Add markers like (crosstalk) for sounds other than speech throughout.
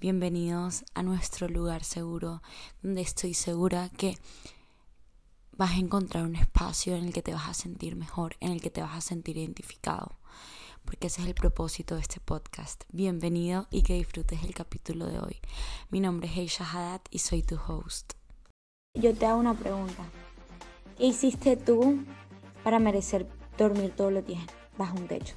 Bienvenidos a nuestro lugar seguro, donde estoy segura que vas a encontrar un espacio en el que te vas a sentir mejor, en el que te vas a sentir identificado, porque ese es el propósito de este podcast. Bienvenido y que disfrutes el capítulo de hoy. Mi nombre es Heisha Haddad y soy tu host. Yo te hago una pregunta. ¿Qué hiciste tú para merecer dormir todos los días bajo un techo?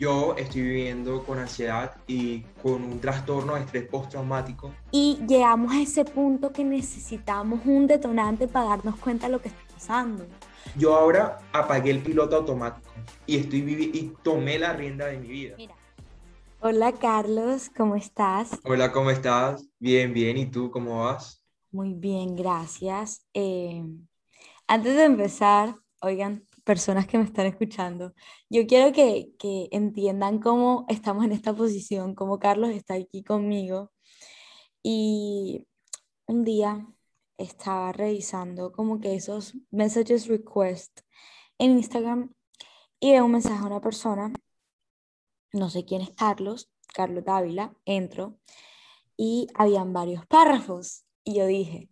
Yo estoy viviendo con ansiedad y con un trastorno de estrés postraumático. Y llegamos a ese punto que necesitamos un detonante para darnos cuenta de lo que está pasando. Yo ahora apagué el piloto automático y, estoy y tomé la rienda de mi vida. Mira. Hola Carlos, ¿cómo estás? Hola, ¿cómo estás? Bien, bien. ¿Y tú cómo vas? Muy bien, gracias. Eh, antes de empezar, oigan, personas que me están escuchando, yo quiero que, que entiendan cómo estamos en esta posición, cómo Carlos está aquí conmigo. Y un día estaba revisando como que esos messages request en Instagram y veo un mensaje a una persona, no sé quién es Carlos, Carlos Dávila, entro y habían varios párrafos. Y yo dije,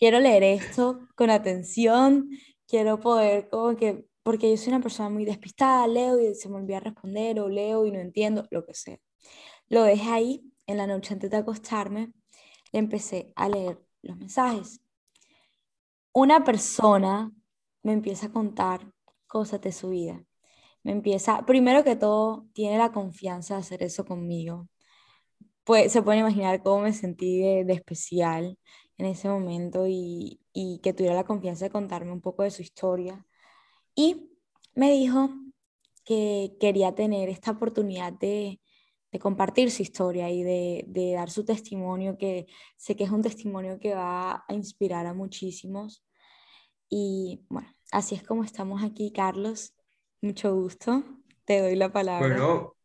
quiero leer esto con atención, quiero poder como que, porque yo soy una persona muy despistada, leo y se me olvida responder o leo y no entiendo, lo que sea. Lo dejé ahí en la noche antes de acostarme, le empecé a leer los mensajes. Una persona me empieza a contar cosas de su vida. Me empieza, primero que todo, tiene la confianza de hacer eso conmigo. Pues se puede imaginar cómo me sentí de, de especial en ese momento y, que tuviera la confianza de contarme un poco de su historia. Y me dijo que quería tener esta oportunidad de, compartir su historia y de, de, dar su testimonio, que sé que es un testimonio que va a inspirar a muchísimos. Y bueno, así es como estamos aquí, Carlos. Mucho gusto. Te doy la palabra. Bueno,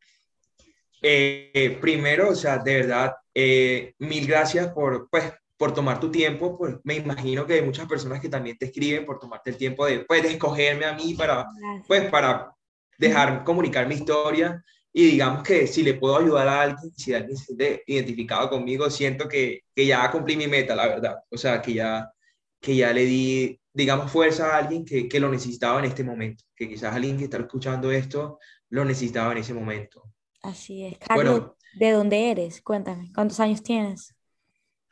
eh, primero, o sea, de verdad, eh, mil gracias por, pues, por tomar tu tiempo, pues me imagino que hay muchas personas que también te escriben por tomarte el tiempo de, pues, de escogerme a mí para, pues, para dejar comunicar mi historia y digamos que si le puedo ayudar a alguien, si alguien se siente identificado conmigo, siento que, que ya cumplí mi meta, la verdad. O sea, que ya, que ya le di, digamos, fuerza a alguien que, que lo necesitaba en este momento, que quizás alguien que está escuchando esto lo necesitaba en ese momento. Así es. Carlos, ¿de dónde eres? Cuéntame, ¿cuántos años tienes?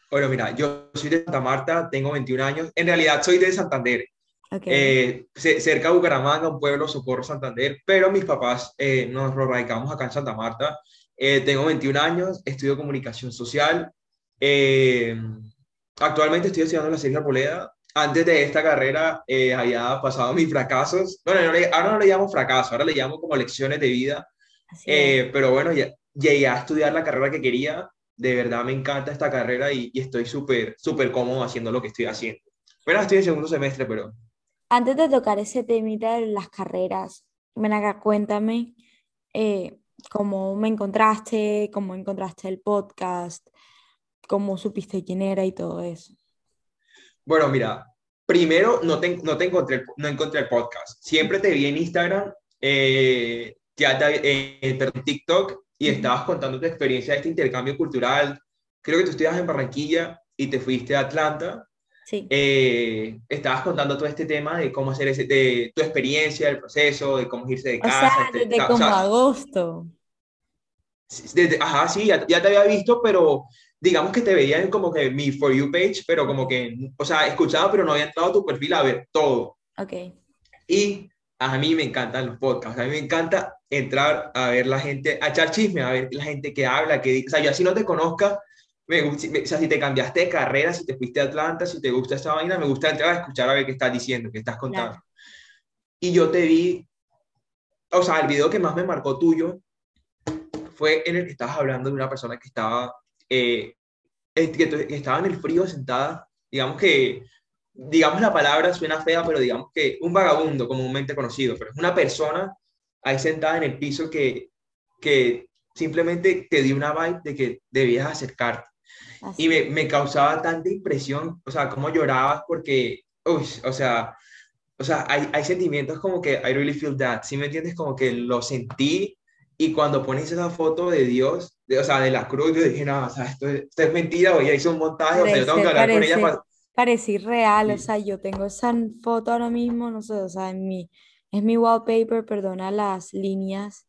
Bueno, mira, yo soy de Santa Marta, tengo 21 años. En realidad soy de Santander, eh, cerca de Bucaramanga, un pueblo, Socorro, Santander, pero mis papás eh, nos radicamos acá en Santa Marta. Eh, tengo 21 años, estudio comunicación social. actualmente estoy estudiando la Sergio Poleda. Antes de esta carrera había pasado mis fracasos. Bueno, ahora no le llamo fracaso, ahora le llamo como lecciones de vida. pero bueno, ya, llegué a estudiar la carrera que quería de verdad me encanta esta carrera y, estoy súper, súper cómodo haciendo lo que estoy haciendo. Bueno, estoy en segundo semestre, pero... Antes de tocar ese tema de las carreras, Menaga, cuéntame eh, cómo me encontraste, cómo encontraste el podcast, cómo supiste quién era y todo eso. Bueno, mira, primero no te, no te encontré, no encontré el podcast. Siempre te vi en Instagram, eh, ya te, eh, TikTok y estabas contando tu experiencia de este intercambio cultural. Creo que tú estudias en Barranquilla y te fuiste a Atlanta. Sí. Eh, estabas contando todo este tema de cómo hacer ese, de tu experiencia, el proceso, de cómo irse de casa. O sea, desde como agosto. Desde, ajá, sí, ya, ya, te había visto, pero digamos que te veía en como que mi For You page, pero como que, o sea, escuchaba, pero no había entrado a tu perfil a ver todo. Ok. Y a mí me encantan los podcasts, a mí me encanta entrar a ver la gente, a echar chisme, a ver la gente que habla, que o sea, yo así no te conozca, me, o sea, si te cambiaste de carrera, si te fuiste a Atlanta, si te gusta esta vaina, me gusta entrar a escuchar a ver qué estás diciendo, qué estás contando. Y yo te vi, o sea, el video que más me marcó tuyo fue en el que estabas hablando de una persona que estaba, eh, que, estaba en el frío sentada digamos que, digamos la palabra suena fea, pero digamos que un vagabundo comúnmente conocido, pero es una persona ahí sentada en el piso que, que simplemente te dio una vibe de que debías acercarte. Y me, me, causaba tanta impresión, o sea, cómo llorabas porque, uy, o sea, o sea, hay, hay sentimientos como que I really feel that, ¿sí me entiendes? Como que lo sentí y cuando pones esa foto de Dios, de, o sea, de la cruz, yo dije, no, o sea, esto, esto es mentira, o ella hizo un montaje, o sea, yo tengo que hablar con ella para... Parece real, o sea, yo tengo esa foto ahora mismo, no sé, o sea, en mi, es mi wallpaper, perdona las líneas.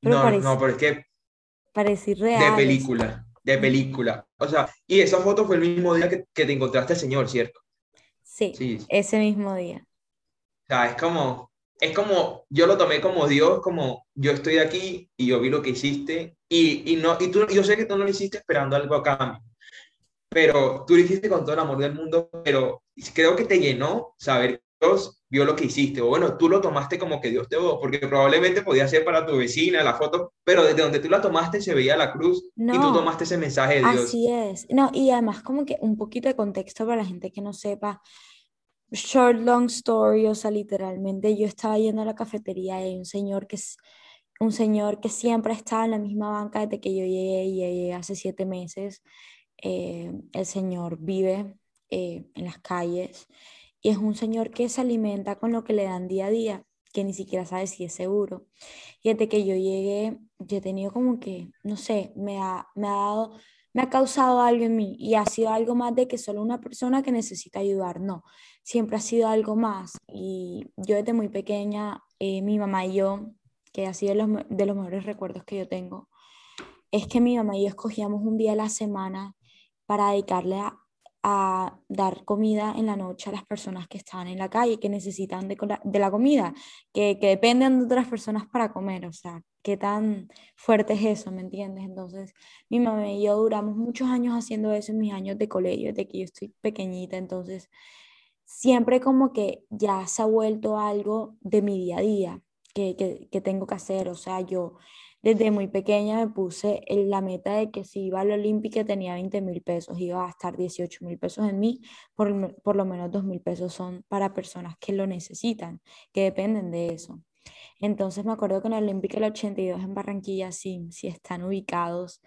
Pero no, no, pero es que... Parece real. De película, de película. O sea, y esa foto fue el mismo día que, que te encontraste al Señor, ¿cierto? Sí, sí, ese mismo día. O sea, es como, es como, yo lo tomé como Dios, como yo estoy aquí y yo vi lo que hiciste y, y no, y tú, yo sé que tú no lo hiciste esperando algo a cambio, pero tú lo hiciste con todo el amor del mundo, pero creo que te llenó saber que Dios vio lo que hiciste, o bueno, tú lo tomaste como que Dios te vio, porque probablemente podía ser para tu vecina la foto, pero desde donde tú la tomaste se veía la cruz y tú tomaste ese mensaje de Dios. Así es, no, y además como que un poquito de contexto para la gente que no sepa, short, long story, o sea, literalmente yo estaba yendo a la cafetería y hay un señor que es un señor que siempre estaba en la misma banca desde que yo llegué y llegué hace siete meses. Eh, el señor vive eh, en las calles y es un señor que se alimenta con lo que le dan día a día, que ni siquiera sabe si es seguro. Y desde que yo llegué, yo he tenido como que, no sé, me ha, me ha dado me ha causado algo en mí y ha sido algo más de que solo una persona que necesita ayudar, no, siempre ha sido algo más. Y yo desde muy pequeña, eh, mi mamá y yo, que ha sido los, de los mejores recuerdos que yo tengo, es que mi mamá y yo escogíamos un día a la semana para dedicarle a, a dar comida en la noche a las personas que están en la calle, que necesitan de, de la comida, que, que, dependen de otras personas para comer. O sea, qué tan fuerte es eso, ¿me entiendes? Entonces, mi mamá y yo duramos muchos años haciendo eso en mis años de colegio, desde que yo estoy pequeñita, entonces siempre como que ya se ha vuelto algo de mi día a día que, que, que tengo que hacer, o sea, yo desde muy pequeña me puse la meta de que si iba a la Olímpica tenía 20 mil pesos, iba a gastar 18 mil pesos en mí, por, por lo menos 2 mil pesos son para personas que lo necesitan, que dependen de eso. Entonces me acuerdo que en el Olímpico del 82 en Barranquilla, sí, si están ubicados,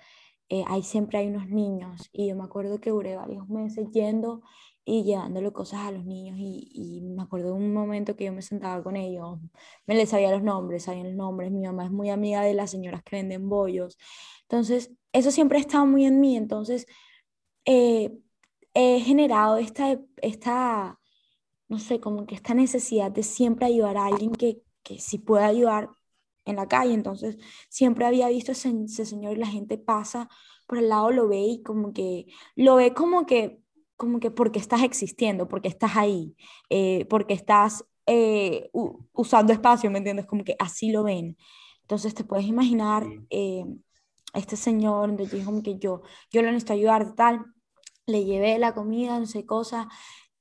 eh, ahí siempre hay unos niños y yo me acuerdo que duré varios meses yendo y llevándole cosas a los niños y, y, me acuerdo de un momento que yo me sentaba con ellos, me les sabía los nombres, sabían los nombres, mi mamá es muy amiga de las señoras que venden bollos, entonces eso siempre ha estado muy en mí, entonces eh, he generado esta, esta, no sé, como que esta necesidad de siempre ayudar a alguien que, que si puede ayudar en la calle. Entonces, siempre había visto ese, ese, señor y la gente pasa por el lado, lo ve y como que, lo ve como que, como que porque estás existiendo, porque estás ahí, eh, porque estás eh, usando espacio, ¿me entiendes? Como que así lo ven. Entonces, te puedes imaginar eh, este señor, donde dijo que yo, yo lo necesito ayudar, tal, le llevé la comida, no sé cosa,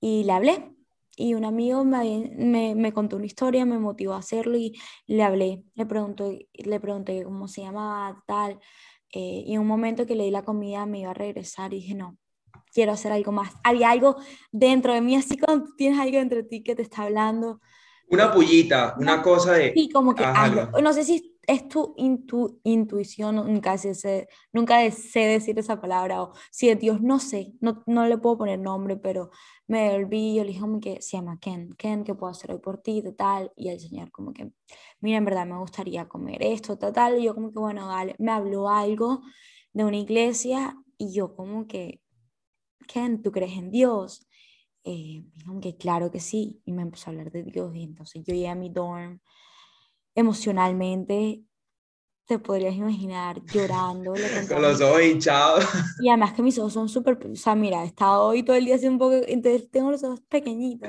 y le hablé, y un amigo me, me, me, contó una historia, me motivó a hacerlo y le hablé, le pregunté, le pregunté cómo se llamaba, tal, eh, y en un momento que le di la comida me iba a regresar y dije, no, quiero hacer algo más. Había algo dentro de mí, así cuando tienes algo dentro de ti que te está hablando. Una pullita, una, cosa de... Sí, como que algo. No sé si es tu intuición, nunca sé, nunca sé decir esa palabra, o si de Dios no sé, no, no le puedo poner nombre, pero me yo le dije que se llama Ken, Ken, ¿qué puedo hacer hoy por ti? Tal, y el Señor como que, mira, en verdad me gustaría comer esto, tal, tal, y yo como que, bueno, dale, me habló algo de una iglesia y yo como que, Ken, ¿tú crees en Dios? Eh, que claro que sí, y me empezó a hablar de Dios, y entonces yo llegué a mi dorm, emocionalmente, te podrías imaginar llorando. (laughs) Con los ojos hinchados. (laughs) Y además que mis ojos son súper, o sea, mira, he estado hoy todo el día así un poco, entonces tengo los ojos pequeñitos,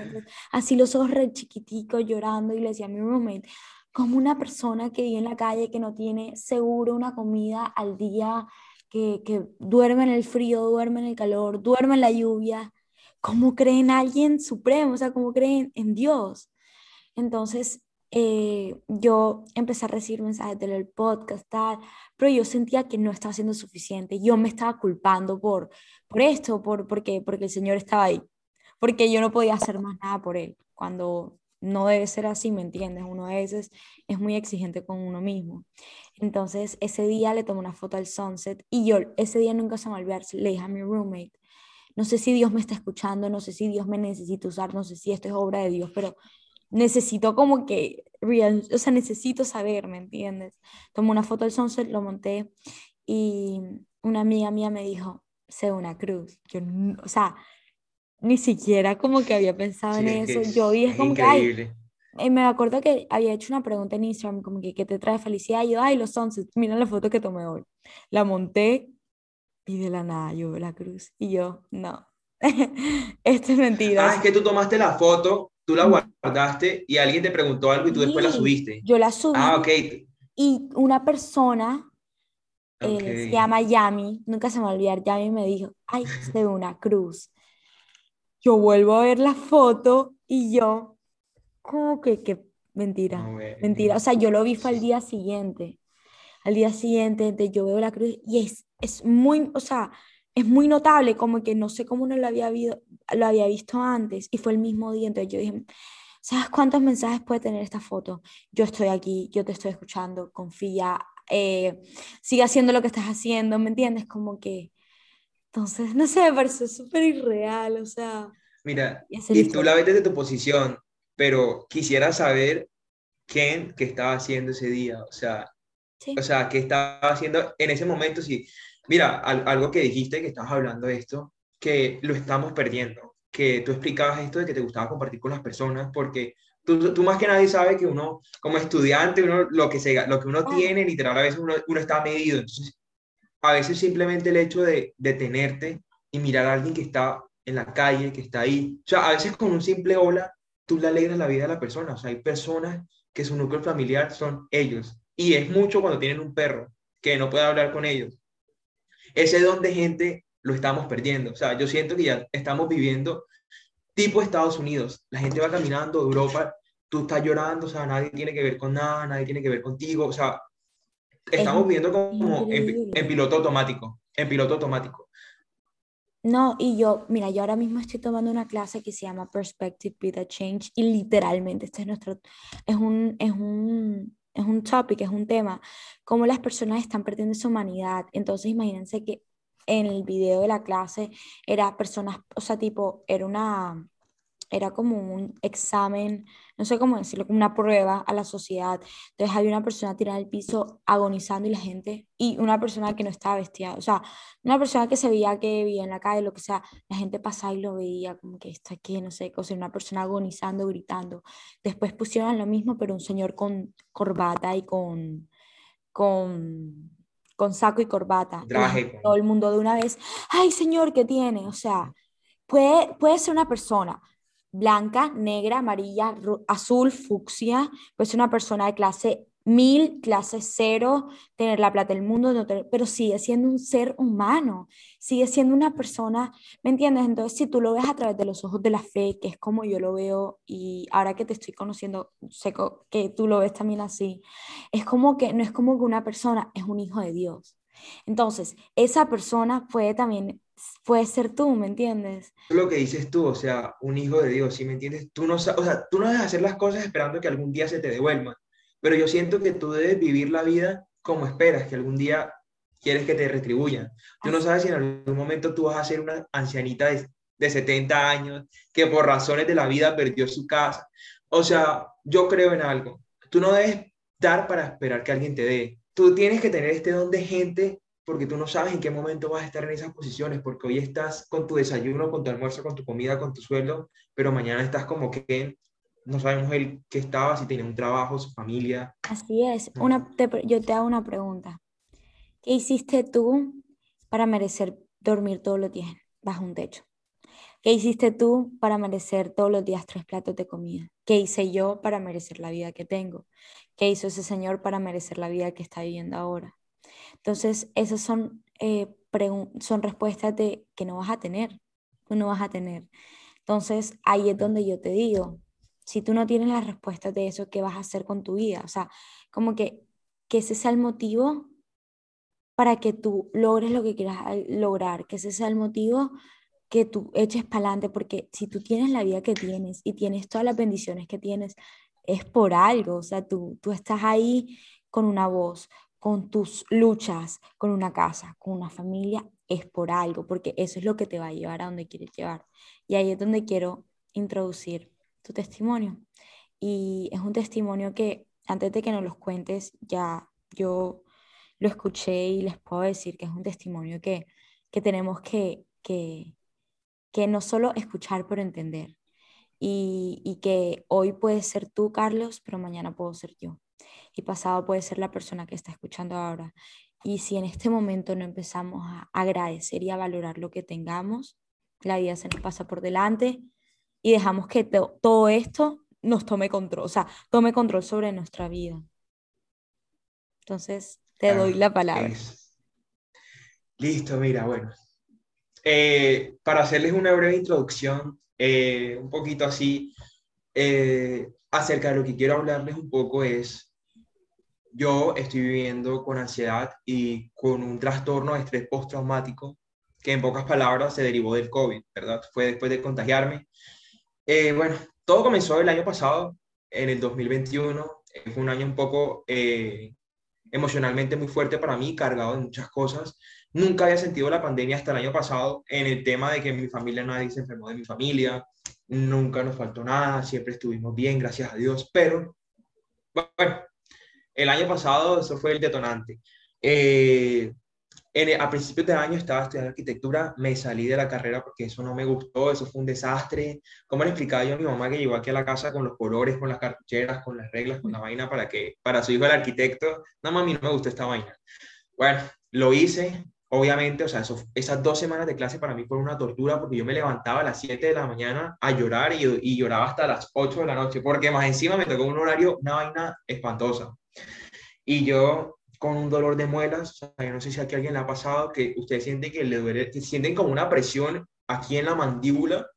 así los ojos re chiquiticos llorando y le decía a mi roommate, como una persona que vive en la calle, que no tiene seguro una comida al día, que, duerme en el frío, duerme en el calor, duerme en la lluvia, ¿cómo creen en alguien supremo? O sea, ¿cómo creen en Dios? Entonces, eh, yo empecé a recibir mensajes del podcast, tal, pero yo sentía que no estaba siendo suficiente. Yo me estaba culpando por, por esto, por, porque, porque el Señor estaba ahí, porque yo no podía hacer más nada por Él, cuando no debe ser así, ¿me entiendes? Uno a veces es muy exigente con uno mismo. Entonces, ese día le tomé una foto al sunset y yo ese día nunca se me olvidó, le dije a mi roommate, no sé si Dios me está escuchando, no sé si Dios me necesita usar, no sé si esto es obra de Dios, pero necesito como que, o sea, necesito saber, ¿me entiendes? Tomé una foto del sunset, lo monté y una amiga mía me dijo, sé una cruz. Yo, o sea, ni siquiera como que había pensado en eso. Yo vi es, como que, y me acuerdo que había hecho una pregunta en Instagram, como que, ¿qué te trae felicidad? Y yo, ay, los sunsets, mira la foto que tomé hoy. La monté y de la nada yo veo la cruz. Y yo, no, (laughs) esto es mentira. Ah, es que tú tomaste la foto tú la guardaste y alguien te preguntó algo y tú después la subiste. Yo la subí. Ah, ok. Y una persona, eh, se llama Yami, nunca se me va a olvidar, Yami me dijo, ay, se ve una cruz. Yo vuelvo a ver la foto y yo, como que, que mentira, mentira. O sea, yo lo vi fue al día siguiente. Al día siguiente yo veo la cruz y es, es muy, o sea, es muy notable, como que no sé cómo no lo había, lo había visto antes y fue el mismo día, entonces yo dije, ¿sabes cuántos mensajes puede tener esta foto? Yo estoy aquí, yo te estoy escuchando, confía, eh, sigue haciendo lo que estás haciendo, ¿me entiendes? Como que, entonces, no sé, me parece súper irreal, o sea... Mira, y tú la ves desde tu posición, pero quisiera saber quién, qué estaba haciendo ese día, o sea, o sea, qué estaba haciendo en ese momento, si Mira, algo que dijiste, que estabas hablando de esto, que lo estamos perdiendo, que tú explicabas esto de que te gustaba compartir con las personas, porque tú, tú más que nadie sabes que uno, como estudiante, uno, lo, que se, lo que uno tiene, literal, a veces uno, uno, está medido. Entonces, a veces simplemente el hecho de detenerte y mirar a alguien que está en la calle, que está ahí, o sea, a veces con un simple hola, tú le alegras la vida a la persona. O sea, hay personas que su núcleo familiar son ellos. Y es mucho cuando tienen un perro que no puede hablar con ellos ese don de gente lo estamos perdiendo. O sea, yo siento que ya estamos viviendo tipo Estados Unidos. La gente va caminando, Europa, tú estás llorando, o sea, nadie tiene que ver con nada, nadie tiene que ver contigo. O sea, estamos viviendo como en, piloto automático, en piloto automático. No, y yo, mira, yo ahora mismo estoy tomando una clase que se llama Perspective with a Change y literalmente este es nuestro, es un, es un, es un topic, es un tema, cómo las personas están perdiendo su humanidad. Entonces, imagínense que en el video de la clase era personas, o sea, tipo, era una, era como un examen, no sé cómo decirlo, como una prueba a la sociedad. Entonces había una persona tirada al piso agonizando y la gente, y una persona que no estaba vestida, o sea, una persona que se veía que vivía en la calle, lo que sea, la gente pasaba y lo veía como que está aquí, no sé, o sea, una persona agonizando, gritando. Después pusieron lo mismo, pero un señor con corbata y con, con, con saco y corbata. todo el mundo de una vez, ay señor, ¿qué tiene? O sea, puede, puede ser una persona blanca, negra, amarilla, azul, fucsia, pues una persona de clase mil, clase cero, tener la plata del mundo, no pero sigue siendo un ser humano, sigue siendo una persona, ¿me entiendes? Entonces, si tú lo ves a través de los ojos de la fe, que es como yo lo veo, y ahora que te estoy conociendo, sé que tú lo ves también así, es como que no es como que una persona es un hijo de Dios. Entonces, esa persona puede también puede ser tú, ¿me entiendes? Lo que dices tú, o sea, un hijo de Dios, ¿sí me entiendes? Tú no, o sea, tú no debes hacer las cosas esperando que algún día se te devuelvan, pero yo siento que tú debes vivir la vida como esperas, que algún día quieres que te retribuyan. Tú no sabes si en algún momento tú vas a ser una ancianita de, de 70 años que por razones de la vida perdió su casa. O sea, yo creo en algo. Tú no debes dar para esperar que alguien te dé. Tú tienes que tener este don de gente porque tú no sabes en qué momento vas a estar en esas posiciones, porque hoy estás con tu desayuno, con tu almuerzo, con tu comida, con tu sueldo, pero mañana estás como que no sabemos el que estaba, si tenía un trabajo, su familia. Así es. Una, yo te hago una pregunta. ¿Qué hiciste tú para merecer dormir todos los días bajo un techo? ¿Qué hiciste tú para merecer todos los días tres platos de comida? ¿Qué hice yo para merecer la vida que tengo? ¿Qué hizo ese señor para merecer la vida que está viviendo ahora? Entonces, esas son, eh, son respuestas de que no vas a tener, tú no vas a tener. Entonces, ahí es donde yo te digo, si tú no tienes las respuestas de eso, ¿qué vas a hacer con tu vida? O sea, como que, que ese sea el motivo para que tú logres lo que quieras lograr, que ese sea el motivo que tú eches para adelante, porque si tú tienes la vida que tienes y tienes todas las bendiciones que tienes, es por algo, o sea, tú, tú estás ahí con una voz, con tus luchas, con una casa, con una familia, es por algo, porque eso es lo que te va a llevar a donde quieres llevar. Y ahí es donde quiero introducir tu testimonio. Y es un testimonio que antes de que nos los cuentes, ya yo lo escuché y les puedo decir que es un testimonio que, que tenemos que, que, que no solo escuchar, pero entender. Y, y, que hoy puede ser tú, Carlos, pero mañana puedo ser yo. Y pasado puede ser la persona que está escuchando ahora. Y si en este momento no empezamos a agradecer y a valorar lo que tengamos, la vida se nos pasa por delante y dejamos que todo esto nos tome control, o sea, tome control sobre nuestra vida. Entonces, te doy la palabra. Listo, mira, bueno. Eh, para hacerles una breve introducción, eh, un poquito así, eh, acerca de lo que quiero hablarles un poco es, yo estoy viviendo con ansiedad y con un trastorno de estrés postraumático que en pocas palabras se derivó del COVID, ¿verdad? Fue después de contagiarme. bueno, todo comenzó el año pasado, en el 2021. Fue un año un poco emocionalmente muy fuerte para mí, cargado de muchas cosas. Nunca había sentido la pandemia hasta el año pasado en el tema de que en mi familia nadie se enfermó de mi familia, nunca nos faltó nada, siempre estuvimos bien, gracias a Dios, pero bueno, el año pasado eso fue el detonante. Eh, a principios de año estaba estudiando arquitectura, me salí de la carrera porque eso no me gustó, eso fue un desastre. ¿Cómo le explicaba yo a mi mamá que llegó aquí a la casa con los colores, con las cartucheras, con las reglas, con la vaina para que para su hijo el arquitecto? No, mami, no me gustó esta vaina. Bueno, lo hice, obviamente, o sea, esas dos semanas de clase para mí fueron una tortura porque yo me levantaba a las 7 de la mañana a llorar y, y lloraba hasta las 8 de la noche, porque más encima me tocó un horario, una vaina espantosa. Y yo con un dolor de muelas, o sea, yo no sé si aquí a alguien le ha pasado que ustedes sienten que le duele, que sienten como una presión aquí en la mandíbula,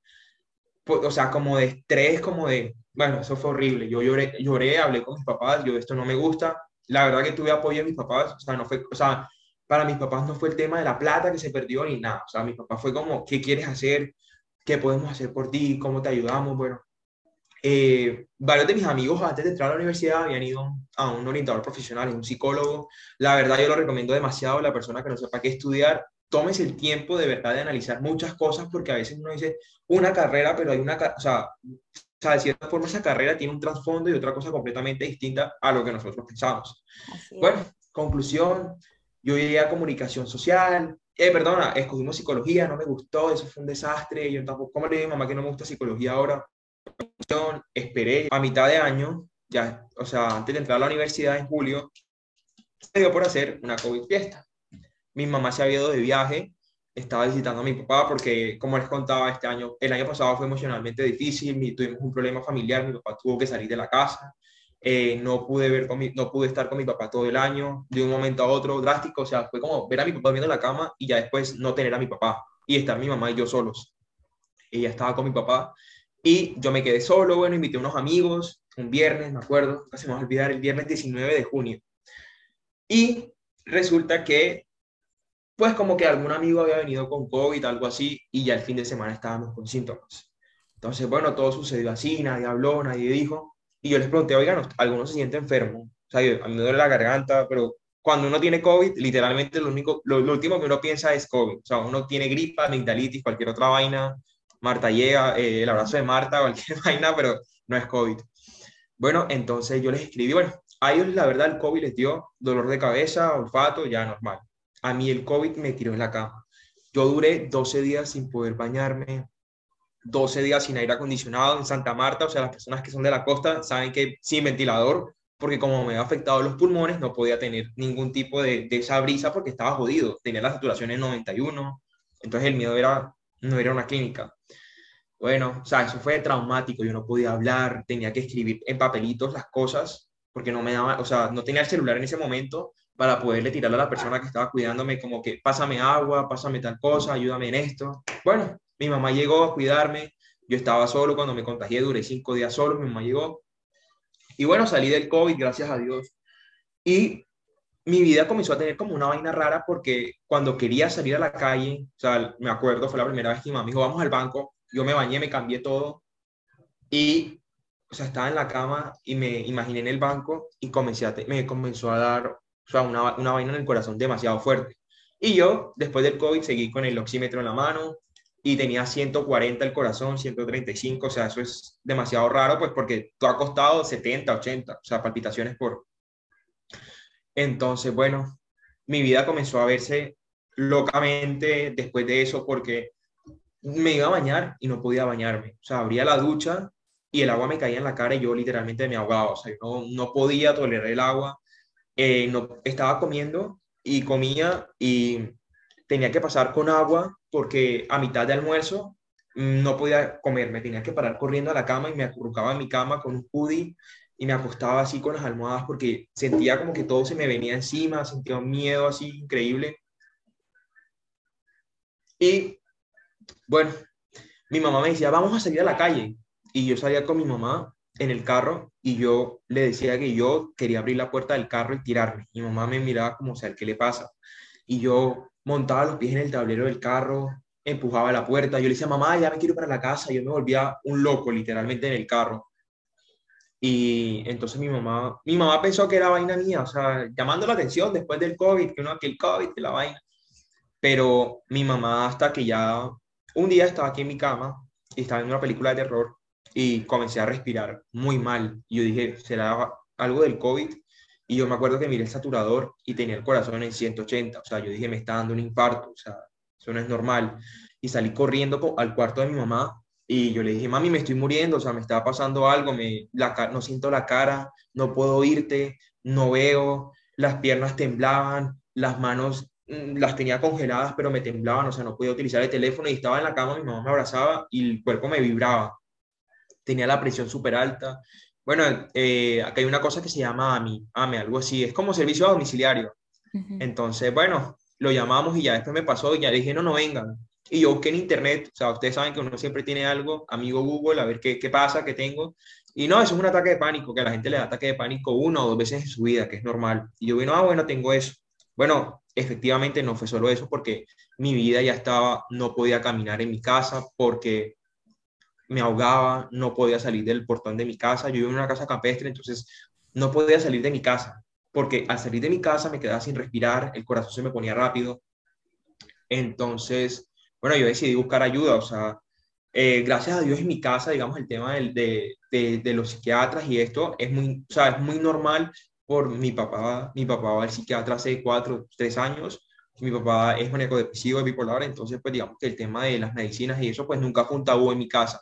o sea, como de estrés, como de, bueno, eso fue horrible, yo lloré, lloré, hablé con mis papás, yo esto no me gusta, la verdad que tuve apoyo de mis papás, o sea, no fue, o sea, para mis papás no fue el tema de la plata que se perdió ni nada, o sea, mi papá fue como, ¿qué quieres hacer? ¿Qué podemos hacer por ti? ¿Cómo te ayudamos? Bueno, eh, varios de mis amigos antes de entrar a la universidad habían ido a un orientador profesional, un psicólogo. La verdad yo lo recomiendo demasiado a la persona que no sepa qué estudiar. Tómese el tiempo de verdad de analizar muchas cosas porque a veces uno dice una carrera, pero hay una, o sea, o sea, de cierta forma esa carrera tiene un trasfondo y otra cosa completamente distinta a lo que nosotros pensamos. Bueno, conclusión, yo llegué a comunicación social, eh, perdona, escogimos psicología, no me gustó, eso fue un desastre, yo tampoco, ¿cómo le digo a mamá que no me gusta psicología ahora? esperé a mitad de año, ya, o sea, antes de entrar a la universidad en julio, se dio por hacer una COVID fiesta. Mi mamá se había ido de viaje, estaba visitando a mi papá porque, como les contaba, este año, el año pasado fue emocionalmente difícil, tuvimos un problema familiar, mi papá tuvo que salir de la casa, eh, no, pude ver con mi, no pude estar con mi papá todo el año, de un momento a otro, drástico, o sea, fue como ver a mi papá viendo la cama y ya después no tener a mi papá y estar mi mamá y yo solos. Ella estaba con mi papá y yo me quedé solo, bueno, invité a unos amigos, un viernes, me acuerdo, casi me va a olvidar, el viernes 19 de junio. Y resulta que, pues como que algún amigo había venido con COVID, algo así, y ya el fin de semana estábamos con síntomas. Entonces, bueno, todo sucedió así, nadie habló, nadie dijo. Y yo les pregunté, oigan, ¿alguno se siente enfermo? O sea, a mí me duele la garganta, pero cuando uno tiene COVID, literalmente lo, único, lo, último que uno piensa es COVID. O sea, uno tiene gripa, amigdalitis, cualquier otra vaina, Marta llega, eh, el abrazo de Marta, (laughs) cualquier vaina, pero no es COVID. Bueno, entonces yo les escribí, bueno, a ellos la verdad el COVID les dio dolor de cabeza, olfato, ya normal. A mí el COVID me tiró en la cama. Yo duré 12 días sin poder bañarme, 12 días sin aire acondicionado en Santa Marta, o sea, las personas que son de la costa saben que sin ventilador, porque como me había afectado los pulmones, no podía tener ningún tipo de, de esa brisa porque estaba jodido, tenía la saturación en 91, entonces el miedo era no era una clínica. Bueno, o sea, eso fue traumático, yo no podía hablar, tenía que escribir en papelitos las cosas, porque no me daba, o sea, no tenía el celular en ese momento para poderle tirar a la persona que estaba cuidándome como que pásame agua, pásame tal cosa, ayúdame en esto. Bueno, mi mamá llegó a cuidarme, Yo estaba solo cuando me contagié, duré cinco días solo, mi mamá llegó. Y bueno, salí del COVID, gracias a Dios. Y mi vida comenzó a tener como una vaina rara porque cuando quería salir a la calle, o sea, me acuerdo, fue la primera vez que mi mamá dijo, vamos al banco, yo me bañé, me cambié todo y, o sea, estaba en la cama y me imaginé en el banco y comencé a me comenzó a dar, o sea, una, una vaina en el corazón demasiado fuerte. Y yo, después del COVID, seguí con el oxímetro en la mano y tenía 140 el corazón, 135, o sea, eso es demasiado raro, pues porque tú ha costado 70, 80, o sea, palpitaciones por, entonces, bueno, mi vida comenzó a verse locamente después de eso porque me iba a bañar y no podía bañarme. O sea, abría la ducha y el agua me caía en la cara y yo literalmente me ahogaba. O sea, no, no podía tolerar el agua. Eh, no, estaba comiendo y comía y tenía que pasar con agua porque a mitad de almuerzo no podía comer, me tenía que parar corriendo a la cama y me acurrucaba en mi cama con un hoodie y me acostaba así con las almohadas porque sentía como que todo se me venía encima, sentía un miedo así increíble. Y bueno, mi mamá me decía, vamos a salir a la calle. Y yo salía con mi mamá en el carro y yo le decía que yo quería abrir la puerta del carro y tirarme. Mi mamá me miraba como, o sea, ¿qué le pasa? Y yo montaba los pies en el tablero del carro, empujaba la puerta. Yo le decía, mamá, ya me quiero ir para la casa. Yo me volvía un loco literalmente en el carro. Y entonces mi mamá, mi mamá pensó que era vaina mía, o sea, llamando la atención después del COVID, que uno que el COVID, que la vaina. Pero mi mamá hasta que ya un día estaba aquí en mi cama y estaba viendo una película de terror y comencé a respirar muy mal. Y yo dije, ¿será algo del COVID? Y yo me acuerdo que miré el saturador y tenía el corazón en 180. O sea, yo dije, me está dando un infarto. O sea, eso no es normal. Y salí corriendo al cuarto de mi mamá y yo le dije, mami, me estoy muriendo, o sea, me está pasando algo, me, la, no siento la cara, no puedo oírte, no veo, las piernas temblaban, las manos mm, las tenía congeladas, pero me temblaban, o sea, no podía utilizar el teléfono y estaba en la cama, mi mamá me abrazaba y el cuerpo me vibraba. Tenía la presión súper alta. Bueno, eh, acá hay una cosa que se llama AMI, AME, algo así, es como servicio domiciliario. Entonces, bueno, lo llamamos y ya después me pasó y ya dije, no, no vengan. Y yo busqué en internet, o sea, ustedes saben que uno siempre tiene algo, amigo Google, a ver qué, qué pasa, qué tengo. Y no, eso es un ataque de pánico, que a la gente le da ataque de pánico una o dos veces en su vida, que es normal. Y yo vino, ah, bueno, tengo eso. Bueno, efectivamente no fue solo eso, porque mi vida ya estaba, no podía caminar en mi casa porque me ahogaba, no podía salir del portón de mi casa. Yo vivo en una casa campestre, entonces no podía salir de mi casa, porque al salir de mi casa me quedaba sin respirar, el corazón se me ponía rápido. Entonces, bueno, yo decidí buscar ayuda, o sea, eh, gracias a Dios en mi casa, digamos, el tema de, de, de, los psiquiatras y esto es muy, o sea, es muy normal por mi papá, mi papá va al psiquiatra hace cuatro, tres años, mi papá es maníaco depresivo, bipolar, entonces pues digamos que el tema de las medicinas y eso pues nunca fue un tabú en mi casa.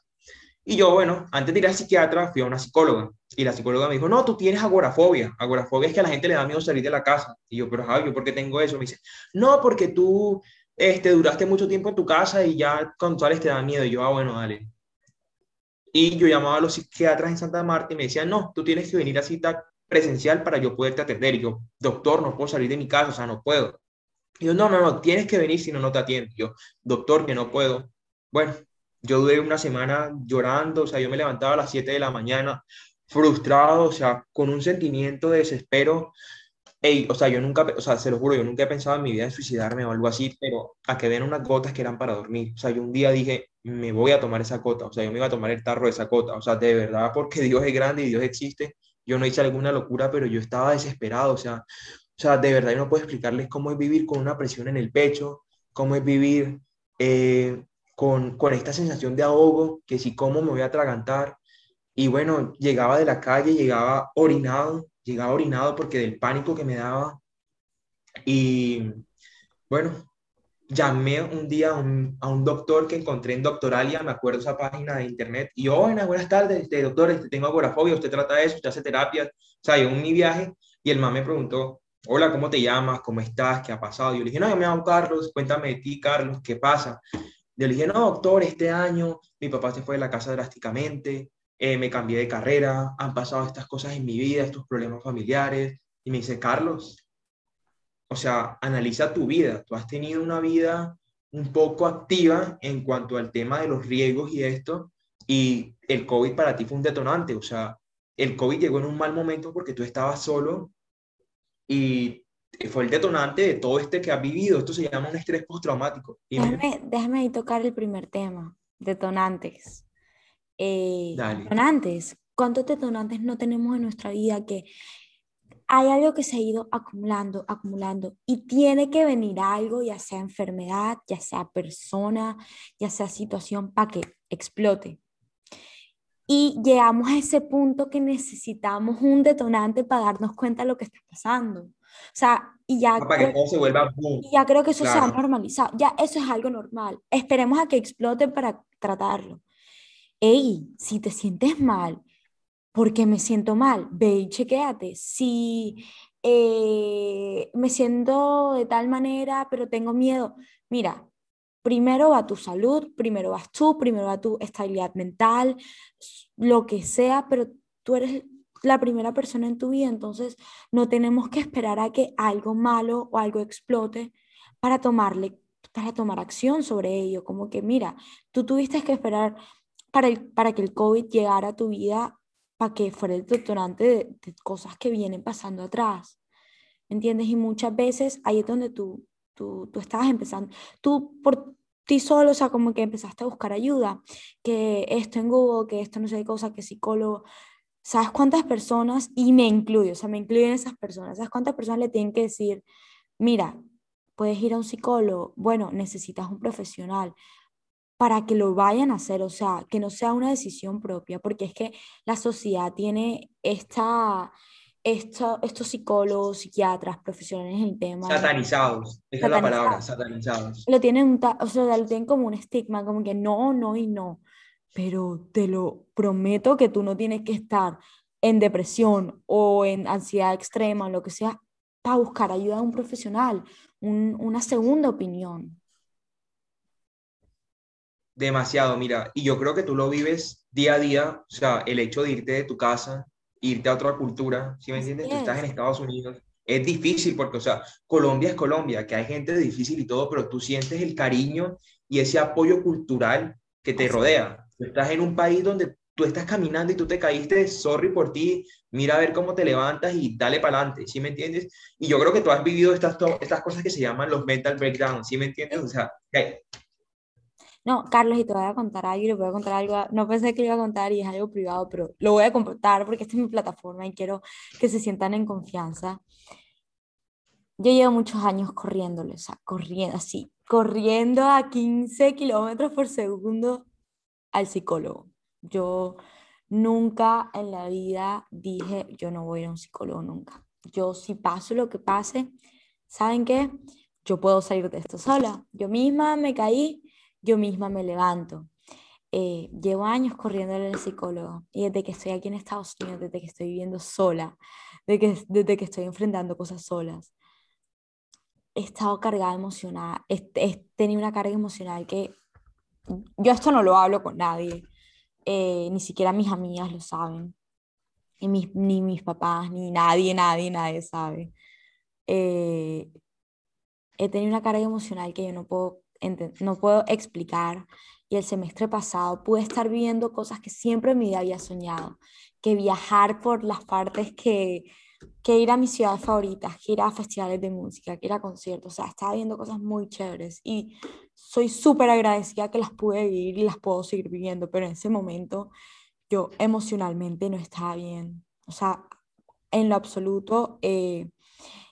Y yo, bueno, antes de ir al psiquiatra fui a una psicóloga y la psicóloga me dijo, no, tú tienes agorafobia. Agorafobia es que a la gente le da miedo salir de la casa. Y yo, pero Javi, ¿por qué tengo eso? Me dice, no, porque tú este, duraste mucho tiempo en tu casa y ya con sales te da miedo. Y yo, ah, bueno, dale. Y yo llamaba a los psiquiatras en Santa Marta y me decían, no, tú tienes que venir a cita presencial para yo poderte atender. Y yo, doctor, no puedo salir de mi casa, o sea, no puedo. Y yo, no, no, no, tienes que venir si no, no te atiendo. Yo, doctor, que no puedo. Bueno, yo duré una semana llorando, o sea, yo me levantaba a las 7 de la mañana frustrado, o sea, con un sentimiento de desespero o sea, yo nunca, o sea, se lo juro, yo nunca he pensado en mi vida en suicidarme o algo así, pero a que den unas gotas que eran para dormir. O sea, yo un día dije, me voy a tomar esa cota, o sea, yo me iba a tomar el tarro de esa cota, o sea, de verdad, porque Dios es grande y Dios existe. Yo no hice alguna locura, pero yo estaba desesperado, o sea, o sea, de verdad yo no puedo explicarles cómo es vivir con una presión en el pecho, cómo es vivir eh, con, con esta sensación de ahogo, que si cómo me voy a atragantar. Y bueno, llegaba de la calle, llegaba orinado, llegaba orinado porque del pánico que me daba. Y bueno, llamé un día a un, doctor que encontré en Doctoralia, me acuerdo esa página de internet, y yo, buenas tardes, este, doctor, este, tengo agorafobia, usted trata eso, usted hace terapia, o sea, yo en mi viaje, y el mamá me preguntó, hola, ¿cómo te llamas? ¿Cómo estás? ¿Qué ha pasado? Y yo le dije, no, yo me llamo Carlos, cuéntame de ti, Carlos, ¿qué pasa? Yo le dije, no, doctor, este año mi papá se fue de la casa drásticamente, eh, me cambié de carrera, han pasado estas cosas en mi vida, estos problemas familiares. Y me dice, Carlos, o sea, analiza tu vida. Tú has tenido una vida un poco activa en cuanto al tema de los riesgos y esto. y el COVID para ti fue un detonante, o sea, el COVID llegó en un mal momento porque tú estabas solo y fue el detonante de todo este que has vivido. Esto se llama un estrés postraumático. Déjame, déjame ahí tocar el primer tema, detonantes. Eh, detonantes. ¿Cuántos detonantes no tenemos en nuestra vida que hay algo que se ha ido acumulando, acumulando y tiene que venir algo, ya sea enfermedad, ya sea persona, ya sea situación, para que explote? Y llegamos a ese punto que necesitamos un detonante para darnos cuenta de lo que está pasando. O sea, y ya, para que todo se vuelva y ya creo que eso se ha normalizado. Ya eso es algo normal. Esperemos a que explote para tratarlo. Ey, si te sientes mal, porque me siento mal, ve y chequéate. Si eh, me siento de tal manera, pero tengo miedo, mira, primero va tu salud, primero vas tú, primero va tu estabilidad mental, lo que sea, pero tú eres la primera persona en tu vida, entonces no tenemos que esperar a que algo malo o algo explote para tomarle para tomar acción sobre ello, como que mira, tú tuviste que esperar para, el, para que el COVID llegara a tu vida, para que fuera el detonante de, cosas que vienen pasando atrás, ¿entiendes? Y muchas veces ahí es donde tú, tú, tú estabas empezando, tú por ti solo, o sea, como que empezaste a buscar ayuda, que esto en Google, que esto no sé qué cosa, que psicólogo. ¿Sabes cuántas personas, y me incluyo, o sea, me incluyen esas personas, ¿sabes cuántas personas le tienen que decir, mira, puedes ir a un psicólogo, bueno, necesitas un profesional para que lo vayan a hacer, o sea, que no sea una decisión propia, porque es que la sociedad tiene esta, estos psicólogos, psiquiatras, profesionales en el tema. Satanizados, esa es la palabra, satanizados. Lo tienen, o sea, lo tienen como un estigma, como que no, no y no. Pero te lo prometo que tú no tienes que estar en depresión o en ansiedad extrema, o lo que sea, para buscar ayuda de un profesional, una segunda opinión. Demasiado, mira, y yo creo que tú lo vives día a día, o sea, el hecho de irte de tu casa, irte a otra cultura, ¿sí me entiendes? Tú estás en Estados Unidos, es difícil porque, o sea, Colombia es Colombia, que hay gente difícil y todo, pero tú sientes el cariño y ese apoyo cultural que te rodea. Tú estás en un país donde tú estás caminando y tú te caíste, sorry por ti, mira a ver cómo te levantas y dale para adelante, ¿sí me entiendes? Y yo creo que tú has vivido estas, estas cosas que se llaman los mental breakdowns, ¿sí me entiendes? O sea, no, Carlos, y te voy a contar algo, y le voy a contar algo, no pensé que le iba a contar y es algo privado, pero lo voy a contar porque esta es mi plataforma y quiero que se sientan en confianza. Yo llevo muchos años corriéndole, o sea, corriendo así, corriendo a 15 kilómetros por segundo al psicólogo. Yo nunca en la vida dije, yo no voy a ir a un psicólogo nunca. Yo si paso lo que pase, ¿saben qué? Yo puedo salir de esto sola. Yo misma me caí, yo misma me levanto. Eh, llevo años corriendo al psicólogo y desde que estoy aquí en Estados Unidos, desde que estoy viviendo sola, desde que, desde que estoy enfrentando cosas solas, he estado cargada emocional, he, he, tenido una carga emocional que yo esto no lo hablo con nadie, eh, ni siquiera mis amigas lo saben, ni mis, ni mis papás, ni nadie, nadie, nadie sabe. Eh, he tenido una carga emocional que yo no puedo no puedo explicar. Y el semestre pasado pude estar viviendo cosas que siempre en mi vida había soñado, que viajar por las partes que, que ir a mis ciudades favoritas, que ir a festivales de música, que ir a conciertos, o sea, estaba viendo cosas muy chéveres y soy súper agradecida que las pude vivir y las puedo seguir viviendo, pero en ese momento yo emocionalmente no estaba bien, o sea, en lo absoluto. Eh,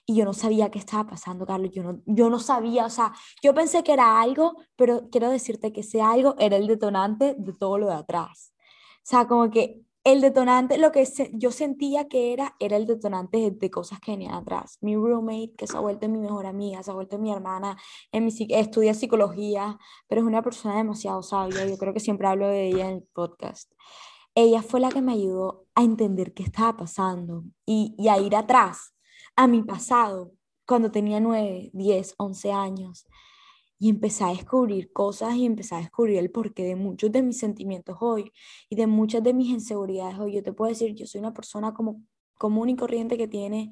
y yo no sabía qué estaba pasando, Carlos, yo no, yo no sabía, o sea, yo pensé que era algo, pero quiero decirte que ese algo era el detonante de todo lo de atrás. O sea, como que el detonante, lo que yo sentía que era, era el detonante de, cosas que venían atrás. Mi roommate, que se ha vuelto mi mejor amiga, se ha vuelto mi hermana, en estudia psicología, pero es una persona demasiado sabia, yo creo que siempre hablo de ella en el podcast. Ella fue la que me ayudó a entender qué estaba pasando y, y a ir atrás a mi pasado, cuando tenía 9, 10, 11 años, y empecé a descubrir cosas y empecé a descubrir el porqué de muchos de mis sentimientos hoy y de muchas de mis inseguridades hoy. Yo te puedo decir, yo soy una persona como común y corriente que tiene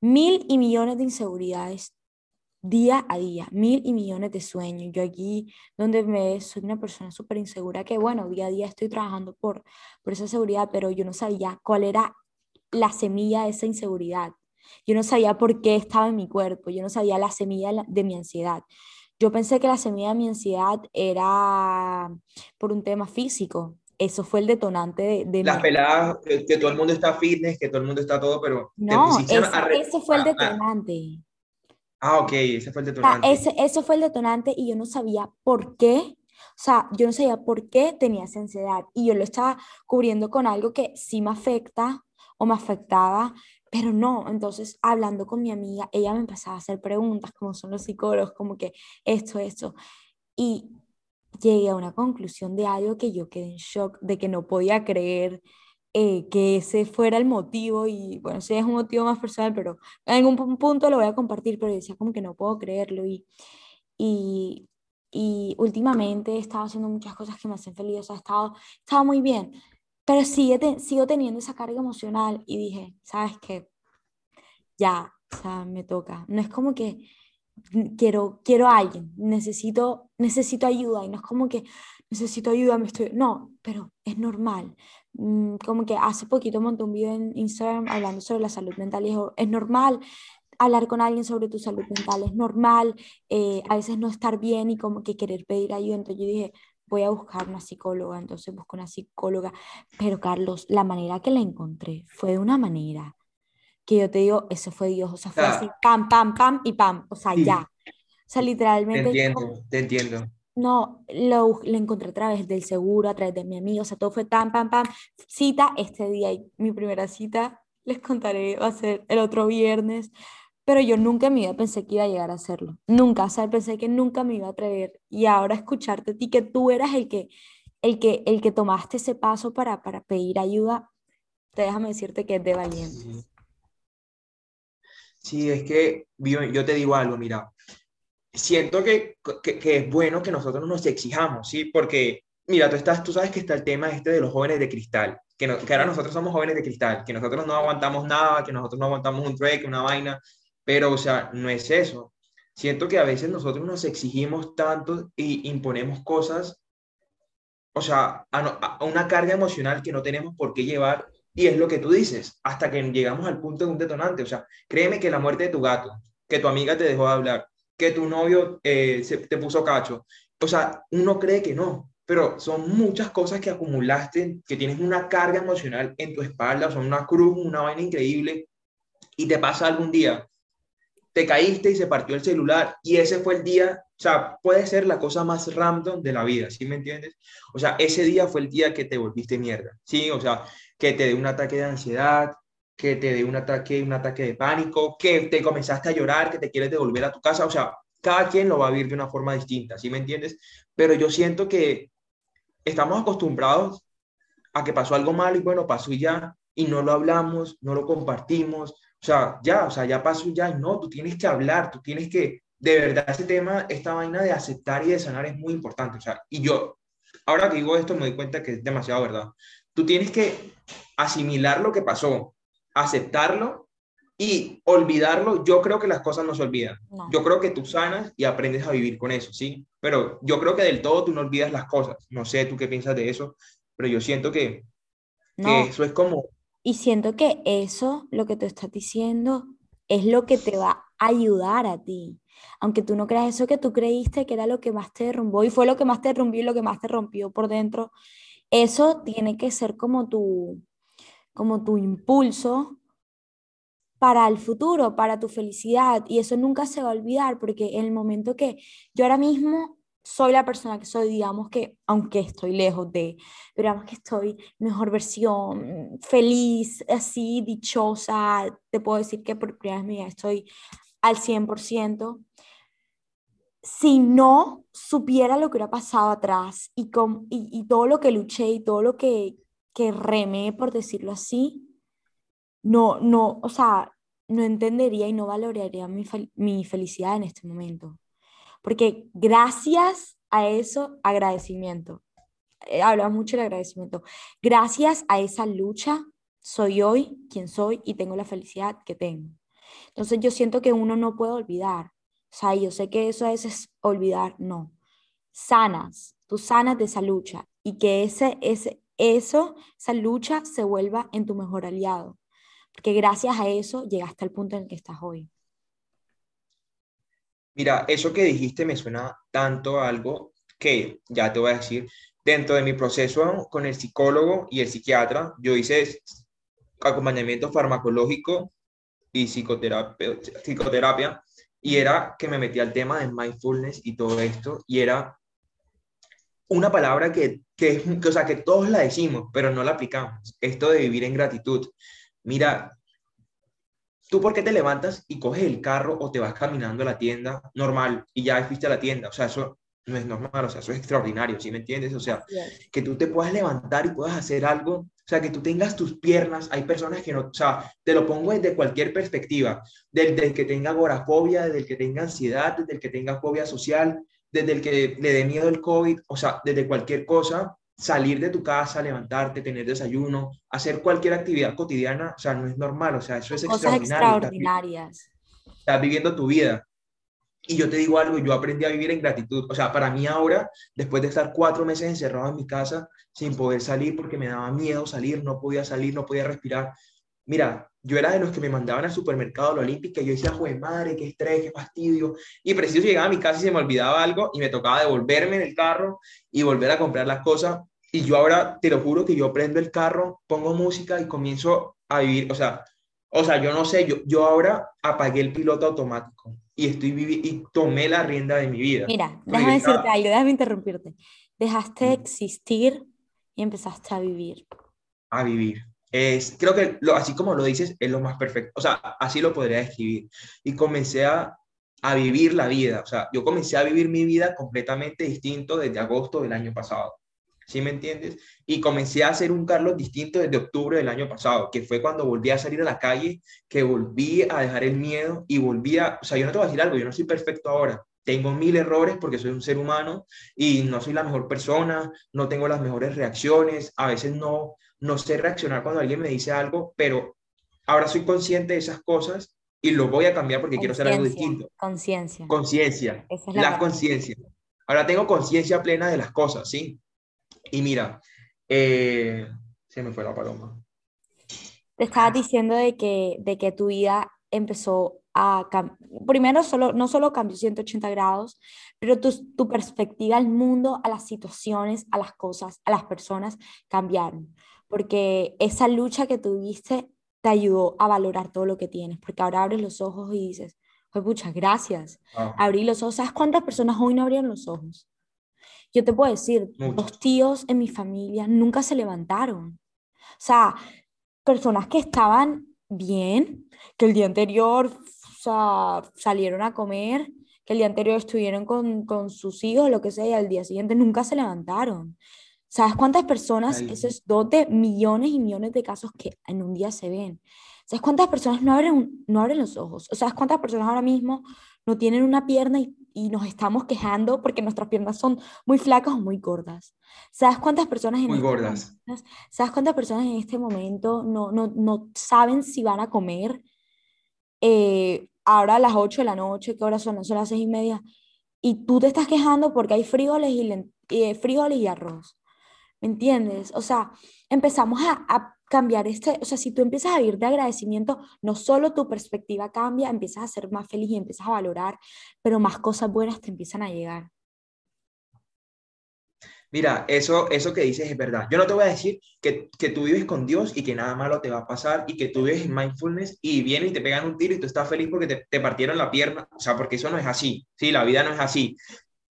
mil y millones de inseguridades día a día, mil y millones de sueños. Yo aquí donde me soy una persona súper insegura que, bueno, día a día estoy trabajando por, por esa seguridad, pero yo no sabía cuál era la semilla de esa inseguridad. Yo no sabía por qué estaba en mi cuerpo, yo no sabía la semilla de mi ansiedad. Yo pensé que la semilla de mi ansiedad era por un tema físico. Eso fue el detonante de... de Las peladas, que, todo el mundo está fitness, que todo el mundo está todo, pero... No, ese, fue el detonante. Ah, ok, ese fue el detonante. ese, ese fue el detonante y yo no sabía por qué o sea, yo no sabía por qué tenía esa ansiedad y yo lo estaba cubriendo con algo que sí me afecta o me afectaba, pero no, entonces hablando con mi amiga, ella me empezaba a hacer preguntas, como son los psicólogos, como que esto, esto, y llegué a una conclusión de algo que yo quedé en shock, de que no podía creer eh, que ese fuera el motivo, y bueno, ese es un motivo más personal, pero en algún punto lo voy a compartir, pero decía como que no puedo creerlo, y, y, y últimamente he estado haciendo muchas cosas que me hacen feliz, o sea, he estado, he estado muy bien, pero sigue sigo teniendo esa carga emocional y dije, ¿sabes qué? Ya, o sea, me toca. No es como que quiero, quiero a alguien, necesito, necesito ayuda y no es como que necesito ayuda, me estoy... No, pero es normal. Mm, como que hace poquito monté un video en Instagram hablando sobre la salud mental y es normal hablar con alguien sobre tu salud mental, es normal eh, a veces no estar bien y como que querer pedir ayuda. Entonces yo dije, voy a buscar una psicóloga, entonces busco una psicóloga, pero Carlos, la manera que la encontré fue de una manera que yo te digo, eso fue Dios, o sea, fue así, pam, pam, pam y pam, o sea, ya. O sea, literalmente... Te entiendo, te entiendo. No, lo, lo, encontré a través del seguro, a través de mi amigo, o sea, todo fue tan, pam, pam, cita este día, y mi primera cita, les contaré, va a ser el otro viernes, pero yo nunca en mi vida pensé que iba a llegar a hacerlo. Nunca, o sea, pensé que nunca me iba a atrever. Y ahora escucharte a ti, que tú eras el que, el que, el que tomaste ese paso para, para pedir ayuda, te déjame decirte que es de valiente. Sí, es que yo, te digo algo, mira, siento que, que, es bueno que nosotros nos exijamos, ¿sí? Porque, mira, tú, estás, tú sabes que está el tema este de los jóvenes de cristal, que, que ahora nosotros somos jóvenes de cristal, que nosotros no aguantamos nada, que nosotros no aguantamos un trek, una vaina, pero, o sea, no es eso. Siento que a veces nosotros nos exigimos tanto y imponemos cosas, o sea, a, una carga emocional que no tenemos por qué llevar. Y es lo que tú dices, hasta que llegamos al punto de un detonante. O sea, créeme que la muerte de tu gato, que tu amiga te dejó de hablar, que tu novio eh, se, te puso cacho. O sea, uno cree que no, pero son muchas cosas que acumulaste, que tienes una carga emocional en tu espalda, son una cruz, una vaina increíble, y te pasa algún día te caíste y se partió el celular y ese fue el día, o sea, puede ser la cosa más random de la vida, ¿sí me entiendes? O sea, ese día fue el día que te volviste mierda, ¿sí? O sea, que te dé un ataque de ansiedad, que te dé un ataque, un ataque de pánico, que te comenzaste a llorar, que te quieres devolver a tu casa, o sea, cada quien lo va a vivir de una forma distinta, ¿sí me entiendes? Pero yo siento que estamos acostumbrados a que pasó algo mal y bueno, pasó y ya, y no lo hablamos, no lo compartimos, o sea, ya, o sea, ya pasó ya, no, tú tienes que hablar, tú tienes que, de verdad, ese tema, esta vaina de aceptar y de sanar es muy importante, o sea, y yo, ahora que digo esto, me doy cuenta que es demasiado verdad. Tú tienes que asimilar lo que pasó, aceptarlo y olvidarlo. Yo creo que las cosas no se olvidan. Yo creo que tú sanas y aprendes a vivir con eso, ¿sí? Pero yo creo que del todo tú no olvidas las cosas. No sé tú qué piensas de eso, pero yo siento que, que eso es como y siento que eso, lo que tú estás diciendo, es lo que te va a ayudar a ti. Aunque tú no creas eso que tú creíste que era lo que más te derrumbó y fue lo que más te derrumbó y lo que más te rompió por dentro, eso tiene que ser como tu, como tu impulso para el futuro, para tu felicidad. Y eso nunca se va a olvidar porque en el momento que yo ahora mismo soy la persona que soy, digamos que, aunque estoy lejos de, digamos que estoy mejor versión, feliz, así, dichosa, te puedo decir que por primera vez en estoy al 100%. Si no supiera lo que hubiera pasado atrás y, con, y, todo lo que luché y todo lo que, que remé, por decirlo así, no, no, o sea, no entendería y no valoraría mi, mi felicidad en este momento. Porque gracias a eso, agradecimiento. Eh, hablamos mucho del agradecimiento. Gracias a esa lucha, soy hoy quien soy y tengo la felicidad que tengo. Entonces yo siento que uno no puede olvidar. O sea, yo sé que eso es olvidar, no. Sanas, tú sanas de esa lucha y que ese, ese, eso, esa lucha se vuelva en tu mejor aliado. Porque gracias a eso llegaste al punto en el que estás hoy. Mira, eso que dijiste me suena tanto a algo que ya te voy a decir. Dentro de mi proceso con el psicólogo y el psiquiatra, yo hice acompañamiento farmacológico y psicoterapia, y era que me metí al tema de mindfulness y todo esto, y era una palabra que, que, que, o sea, que todos la decimos, pero no la aplicamos. Esto de vivir en gratitud. Mira, ¿tú por qué te levantas y coges el carro o te vas caminando a la tienda normal y ya fuiste a la tienda? O sea, eso no es normal, o sea, eso es extraordinario, ¿sí me entiendes? O sea, que tú te puedas levantar y puedas hacer algo, o sea, que tú tengas tus piernas, hay personas que no, o sea, te lo pongo desde cualquier perspectiva, desde el que tenga agorafobia, desde el que tenga ansiedad, desde el que tenga fobia social, desde el que le dé miedo el COVID, o sea, desde cualquier cosa, salir de tu casa, levantarte, tener desayuno, hacer cualquier actividad cotidiana, o sea, no es normal, o sea, eso es Cosas extraordinarias. Estás, viviendo tu vida. Y yo te digo algo, yo aprendí a vivir en gratitud. O sea, para mí ahora, después de estar cuatro meses encerrado en mi casa, sin poder salir porque me daba miedo salir, no podía salir, no podía respirar. Mira, yo era de los que me mandaban al supermercado, a la Olímpica, y yo decía, joder, madre, qué estrés, qué fastidio. Y preciso llegaba a mi casa y se me olvidaba algo y me tocaba devolverme en el carro y volver a comprar las cosas. Y yo ahora, te lo juro, que yo prendo el carro, pongo música y comienzo a vivir. O sea, o sea yo no sé, yo, yo ahora apagué el piloto automático y, estoy y tomé la rienda de mi vida. Mira, déjame decirte algo, déjame interrumpirte. Dejaste de existir y empezaste a vivir. A vivir. Es, creo que lo, así como lo dices, es lo más perfecto. O sea, así lo podría describir. Y comencé a, a vivir la vida. O sea, yo comencé a vivir mi vida completamente distinto desde agosto del año pasado. ¿sí me entiendes? Y comencé a hacer un Carlos distinto desde octubre del año pasado, que fue cuando volví a salir a la calle, que volví a dejar el miedo y volví a, o sea, yo no te voy a decir algo, yo no soy perfecto ahora, tengo mil errores porque soy un ser humano y no soy la mejor persona, no tengo las mejores reacciones, a veces no, no sé reaccionar cuando alguien me dice algo, pero ahora soy consciente de esas cosas y lo voy a cambiar porque quiero hacer algo distinto. Conciencia. Conciencia. la conciencia. Ahora tengo conciencia plena de las cosas, ¿sí? Y mira, eh, se me fue la paloma. Te estaba diciendo de que, de que tu vida empezó a cambiar. Primero, solo, no solo cambió 180 grados, pero tu, tu perspectiva al mundo, a las situaciones, a las cosas, a las personas cambiaron. Porque esa lucha que tuviste te ayudó a valorar todo lo que tienes. Porque ahora abres los ojos y dices, pues muchas gracias. Ah. Abrí los ojos. ¿Sabes cuántas personas hoy no abrieron los ojos? Yo te puedo decir, los tíos en mi familia nunca se levantaron. O sea, personas que estaban bien, que el día anterior salieron a comer, que el día anterior estuvieron con, con sus hijos, lo que sea, y al día siguiente nunca se levantaron. ¿Sabes cuántas personas? Eso es dos de millones y millones de casos que en un día se ven. ¿Sabes cuántas personas no abren, no abren los ojos? O ¿Sabes cuántas personas ahora mismo no tienen una pierna y y nos estamos quejando porque nuestras piernas son muy flacas o muy gordas. ¿Sabes cuántas personas en muy este gordas. Momento, ¿Sabes cuántas personas en este momento no, no, no saben si van a comer eh, ahora a las 8 de la noche, ¿qué horas son? Son las 6 y media. Y tú te estás quejando porque hay frijoles y, eh, frijoles y arroz. ¿Me entiendes? O sea, empezamos a, a cambiar este, o sea, si tú empiezas a vivir de agradecimiento, no solo tu perspectiva cambia, empiezas a ser más feliz y empiezas a valorar, pero más cosas buenas te empiezan a llegar. Mira, eso, eso que dices es verdad. Yo no te voy a decir que, que, tú vives con Dios y que nada malo te va a pasar y que tú vives en mindfulness y vienen y te pegan un tiro y tú estás feliz porque te, te partieron la pierna. O sea, porque eso no es así. Sí, la vida no es así.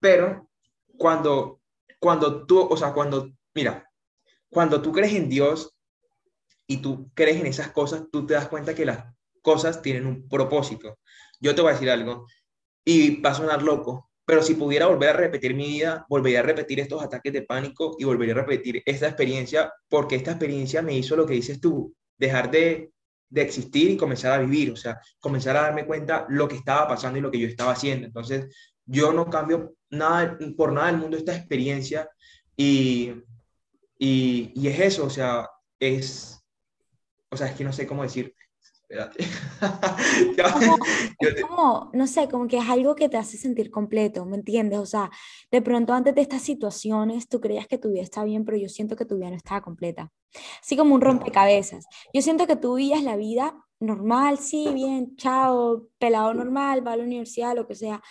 Pero cuando, cuando tú, o sea, cuando, mira, cuando tú crees en Dios, y tú crees en esas cosas, tú te das cuenta que las cosas tienen un propósito. Yo te voy a decir algo y va a sonar loco, pero si pudiera volver a repetir mi vida, volvería a repetir estos ataques de pánico y volvería a repetir esta experiencia porque esta experiencia me hizo lo que dices tú, dejar de, de existir y comenzar a vivir, o sea, comenzar a darme cuenta lo que estaba pasando y lo que yo estaba haciendo. Entonces, yo no cambio nada por nada del mundo esta experiencia y, y, y es eso, o sea, es o sea, es que no sé cómo decir, espérate. (laughs) Como, (laughs) es como, no sé, como que es algo que te hace sentir completo, ¿me entiendes? O sea, de pronto antes de estas situaciones tú creías que tu vida estaba bien, pero yo siento que tu vida no estaba completa. Así como un rompecabezas. Yo siento que tú vivías la vida normal, sí, bien, chao, pelado normal, va a la universidad, lo que sea.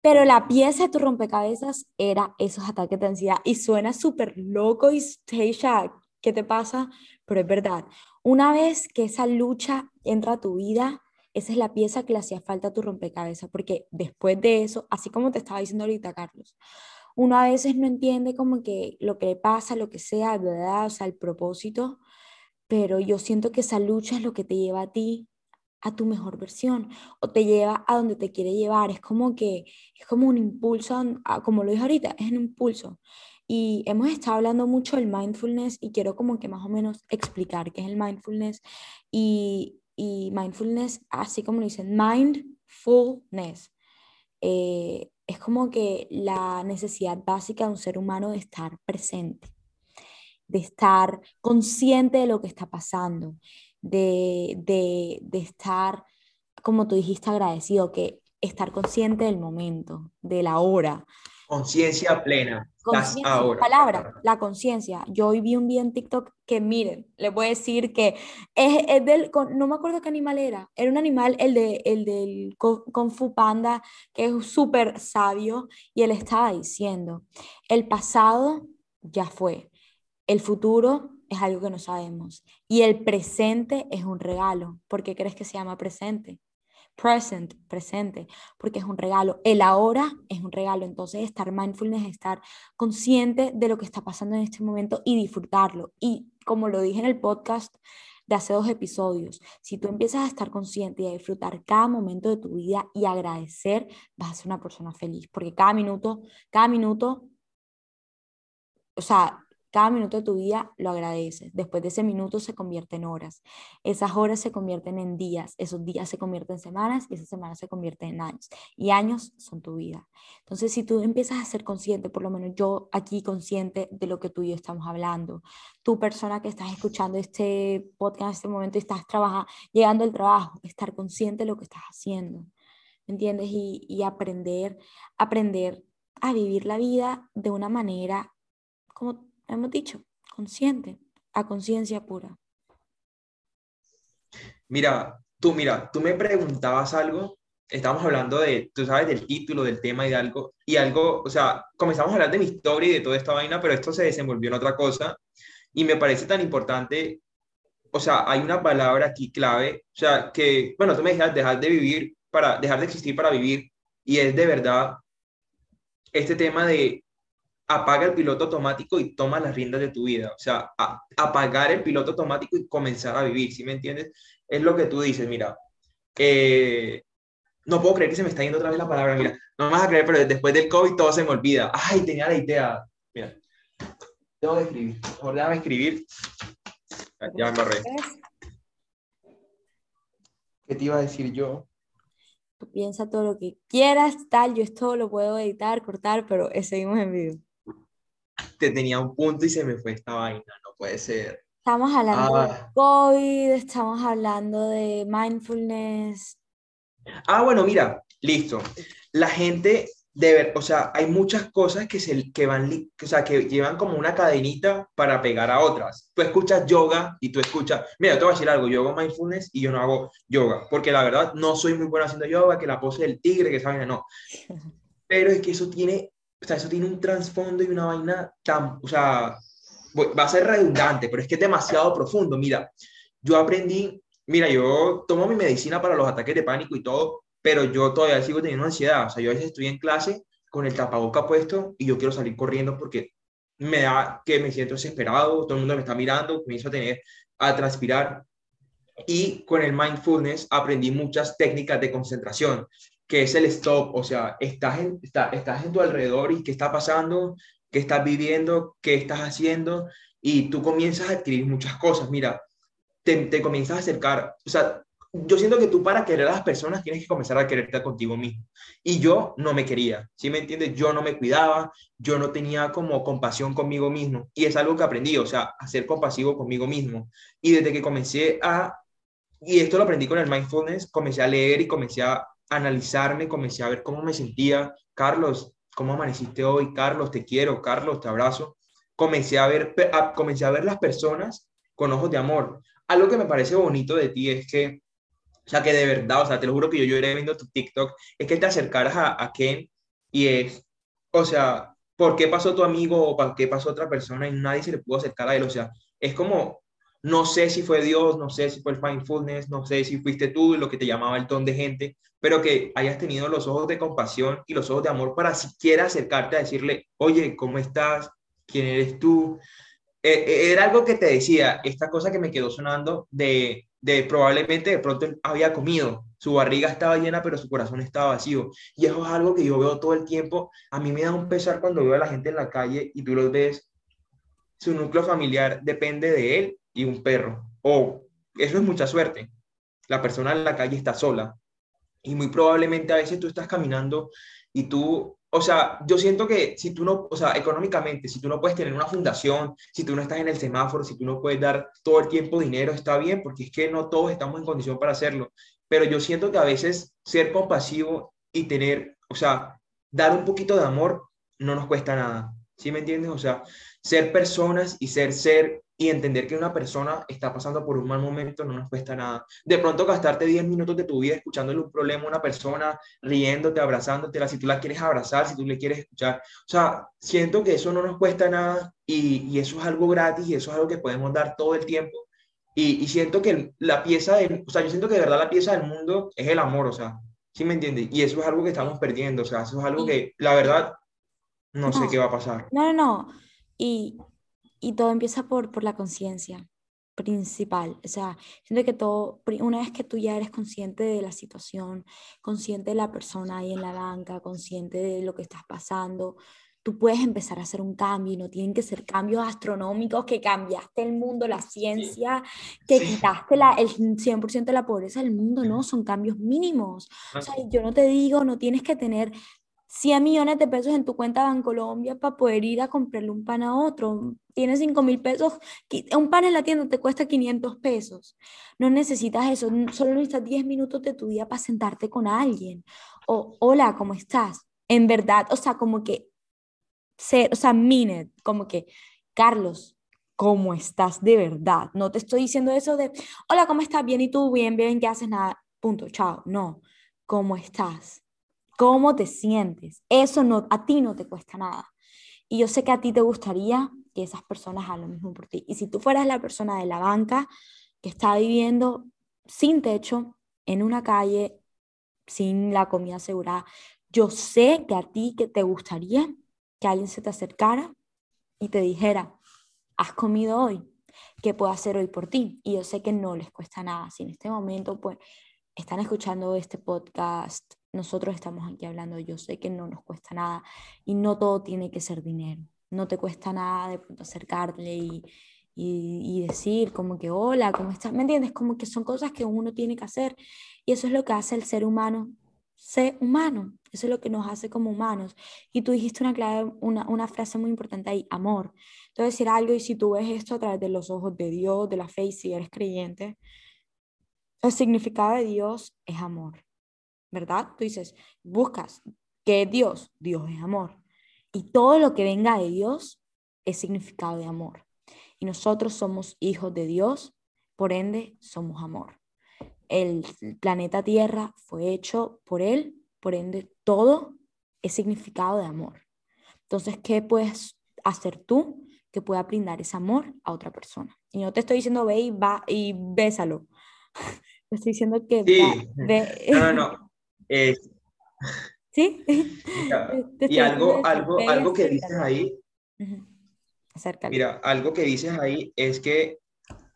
Pero la pieza de tu rompecabezas era esos ataques de ansiedad y suena súper loco y, Teisha, ¿qué te pasa? Pero es verdad. Una vez que esa lucha entra a tu vida, esa es la pieza que le hacía falta a tu rompecabezas, porque después de eso, así como te estaba diciendo ahorita, Carlos, uno a veces no entiende como que lo que le pasa, lo que sea, ¿verdad? O sea, el propósito, pero yo siento que esa lucha es lo que te lleva a ti a tu mejor versión o te lleva a donde te quiere llevar. Es como que es como un impulso, como lo dije ahorita, es un impulso. Y hemos estado hablando mucho del mindfulness y quiero como que más o menos explicar qué es el mindfulness. Y, y mindfulness, así como lo dicen, mindfulness, eh, es como que la necesidad básica de un ser humano de estar presente, de estar consciente de lo que está pasando, de, de, de estar, como tú dijiste, agradecido, que estar consciente del momento, de la hora, Conciencia plena. ahora. Palabra, la conciencia. Yo hoy vi un video en TikTok que miren, les voy a decir que es, es, del, no me acuerdo qué animal era, era un animal, el, de, el del Kung Fu Panda, que es súper sabio, y él estaba diciendo, el pasado ya fue, el futuro es algo que no sabemos, y el presente es un regalo. ¿Por qué crees que se llama presente? present, presente, porque es un regalo. El ahora es un regalo. Entonces, estar mindfulness es estar consciente de lo que está pasando en este momento y disfrutarlo. Y como lo dije en el podcast de hace dos episodios, si tú empiezas a estar consciente y a disfrutar cada momento de tu vida y agradecer, vas a ser una persona feliz, porque cada minuto, cada minuto, o sea, cada minuto de tu vida lo agradeces. Después de ese minuto se convierte en horas. Esas horas se convierten en días. Esos días se convierten en semanas y esas semanas se convierten en años. Y años son tu vida. Entonces, si tú empiezas a ser consciente, por lo menos yo aquí consciente de lo que tú y yo estamos hablando, tu persona que estás escuchando este podcast en este momento y estás trabajando, llegando al trabajo, estar consciente de lo que estás haciendo. ¿Me entiendes? Y, y aprender, aprender a vivir la vida de una manera como hemos dicho, consciente, a conciencia pura. Mira, tú, mira, tú me preguntabas algo, estamos hablando de, tú sabes, del título, del tema y de algo, y algo, o sea, comenzamos a hablar de mi historia y de toda esta vaina, pero esto se desenvolvió en otra cosa, y me parece tan importante, o sea, hay una palabra aquí clave, o sea, que, bueno, tú me dijiste dejar de vivir para, dejar de existir para vivir, y es de verdad este tema de apaga el piloto automático y toma las riendas de tu vida. O sea, apagar el piloto automático y comenzar a vivir, ¿sí me entiendes? Es lo que tú dices, mira. Eh, no puedo creer que se me está yendo otra vez la palabra, mira. No me vas a creer, pero después del COVID todo se me olvida. Ay, tenía la idea. Mira. Tengo que escribir. Mejor déjame escribir. Ya me borré. ¿Qué te iba a decir yo? piensa todo lo que quieras, tal, yo esto lo puedo editar, cortar, pero seguimos en vivo te tenía un punto y se me fue esta vaina, no puede ser. Estamos hablando de ah. COVID, estamos hablando de mindfulness. Ah, bueno, mira, listo. La gente de o sea, hay muchas cosas que se que van, o sea, que llevan como una cadenita para pegar a otras. Tú escuchas yoga y tú escuchas, mira, te voy a decir algo, yo hago mindfulness y yo no hago yoga, porque la verdad no soy muy bueno haciendo yoga, que la pose del tigre, que saben, no. (laughs) Pero es que eso tiene o sea, eso tiene un trasfondo y una vaina tan, o sea, va a ser redundante, pero es que es demasiado profundo. Mira, yo aprendí, mira, yo tomo mi medicina para los ataques de pánico y todo, pero yo todavía sigo teniendo ansiedad. O sea, yo a veces estoy en clase con el tapaboca puesto y yo quiero salir corriendo porque me da que me siento desesperado, todo el mundo me está mirando, comienzo a tener, a transpirar. Y con el mindfulness aprendí muchas técnicas de concentración que es el stop, o sea, estás en, estás en tu alrededor y qué está pasando, qué estás viviendo, qué estás haciendo, y tú comienzas a adquirir muchas cosas. Mira, te, te comienzas a acercar, o sea, yo siento que tú para querer a las personas tienes que comenzar a quererte contigo mismo. Y yo no me quería, ¿sí me entiendes? Yo no me cuidaba, yo no tenía como compasión conmigo mismo. Y es algo que aprendí, o sea, a ser compasivo conmigo mismo. Y desde que comencé a y esto lo aprendí con el mindfulness, comencé a leer y comencé a analizarme, comencé a ver cómo me sentía. Carlos, ¿cómo amaneciste hoy? Carlos, te quiero. Carlos, te abrazo. Comencé a ver, comencé a ver las personas con ojos de amor. Algo que me parece bonito de ti es que, o sea, que de verdad, o sea, te lo juro que yo lloré viendo tu TikTok, es que te acercaras a, a Ken y es, o sea, ¿por qué pasó tu amigo o por qué pasó otra persona y nadie se le pudo acercar a él? O sea, es como no sé si fue Dios, no sé si fue el mindfulness, no sé si fuiste tú lo que te llamaba el ton de gente, pero que hayas tenido los ojos de compasión y los ojos de amor para siquiera acercarte a decirle, oye, ¿cómo estás? ¿Quién eres tú? Eh, eh, era algo que te decía, esta cosa que me quedó sonando de, de probablemente de pronto había comido, su barriga estaba llena, pero su corazón estaba vacío. Y eso es algo que yo veo todo el tiempo. A mí me da un pesar cuando veo a la gente en la calle y tú los ves, su núcleo familiar depende de él y un perro. O eso es mucha suerte. La persona en la calle está sola. Y muy probablemente a veces tú estás caminando y tú, o sea, yo siento que si tú no, o sea, económicamente, si tú no puedes tener una fundación, si tú no estás en el semáforo, si tú no puedes dar todo el tiempo dinero, está bien, porque es que no todos estamos en condición para hacerlo. Pero yo siento que a veces ser compasivo y tener, o sea, dar un poquito de amor no nos cuesta nada. ¿Sí me entiendes? O sea, ser personas y ser ser y entender que una persona está pasando por un mal momento no nos cuesta nada. De pronto gastarte 10 minutos de tu vida escuchándole un problema a una persona, riéndote, abrazándote, si tú la quieres abrazar, si tú le quieres escuchar. O sea, siento que eso no nos cuesta nada y, y eso es algo gratis y eso es algo que podemos dar todo el tiempo. Y, y siento que la pieza, de, o sea, yo siento que de verdad la pieza del mundo es el amor, o sea, ¿sí me entiendes? Y eso es algo que estamos perdiendo, o sea, eso es algo que, la verdad, no, no sé qué va a pasar. No, no, no. Y y todo empieza por, por la conciencia principal. O sea, siento que todo, una vez que tú ya eres consciente de la situación, consciente de la persona ahí en la banca, consciente de lo que estás pasando, tú puedes empezar a hacer un cambio y no tienen que ser cambios astronómicos que cambiaste el mundo, la ciencia, que quitaste la, el 100% de la pobreza del mundo, no, son cambios mínimos. O sea, yo no te digo, no tienes que tener 100 millones de pesos en tu cuenta Bancolombia para poder ir a comprarle un pan a otro. Tienes 5 mil pesos, un pan en la tienda te cuesta 500 pesos. No necesitas eso, solo necesitas 10 minutos de tu día para sentarte con alguien. O, hola, ¿cómo estás? En verdad, o sea, como que, ser, o sea, mean como que, Carlos, ¿cómo estás de verdad? No te estoy diciendo eso de, hola, ¿cómo estás? Bien, ¿y tú? Bien, bien, ¿qué haces? Nada, punto, chao. No, ¿cómo estás? Cómo te sientes. Eso no, a ti no te cuesta nada. Y yo sé que a ti te gustaría que esas personas hagan lo mismo por ti. Y si tú fueras la persona de la banca que está viviendo sin techo, en una calle, sin la comida asegurada, yo sé que a ti que te gustaría que alguien se te acercara y te dijera, has comido hoy, ¿qué puedo hacer hoy por ti? Y yo sé que no les cuesta nada. Si en este momento pues están escuchando este podcast nosotros estamos aquí hablando, yo sé que no nos cuesta nada y no todo tiene que ser dinero. No te cuesta nada de pronto acercarle y, y, decir como que hola, ¿cómo estás? ¿Me entiendes? Como que son cosas que uno tiene que hacer y eso es lo que hace el ser humano ser humano. Eso es lo que nos hace como humanos. Y tú dijiste una, clave, una, una frase muy importante ahí, amor. Entonces, decir algo y si tú ves esto a través de los ojos de Dios, de la fe y si eres creyente, el significado de Dios es amor. ¿Verdad? Tú dices, buscas que Dios, Dios es amor. Y todo lo que venga de Dios es significado de amor. Y nosotros somos hijos de Dios, por ende somos amor. El planeta Tierra fue hecho por Él, por ende todo es significado de amor. Entonces, ¿qué puedes hacer tú que pueda brindar ese amor a otra persona? Y no te estoy diciendo ve y va y bésalo. (laughs) Te estoy diciendo que ve. No, no, no. ¿Sí? y algo, algo, algo que dices ahí, mira, algo que dices ahí es que,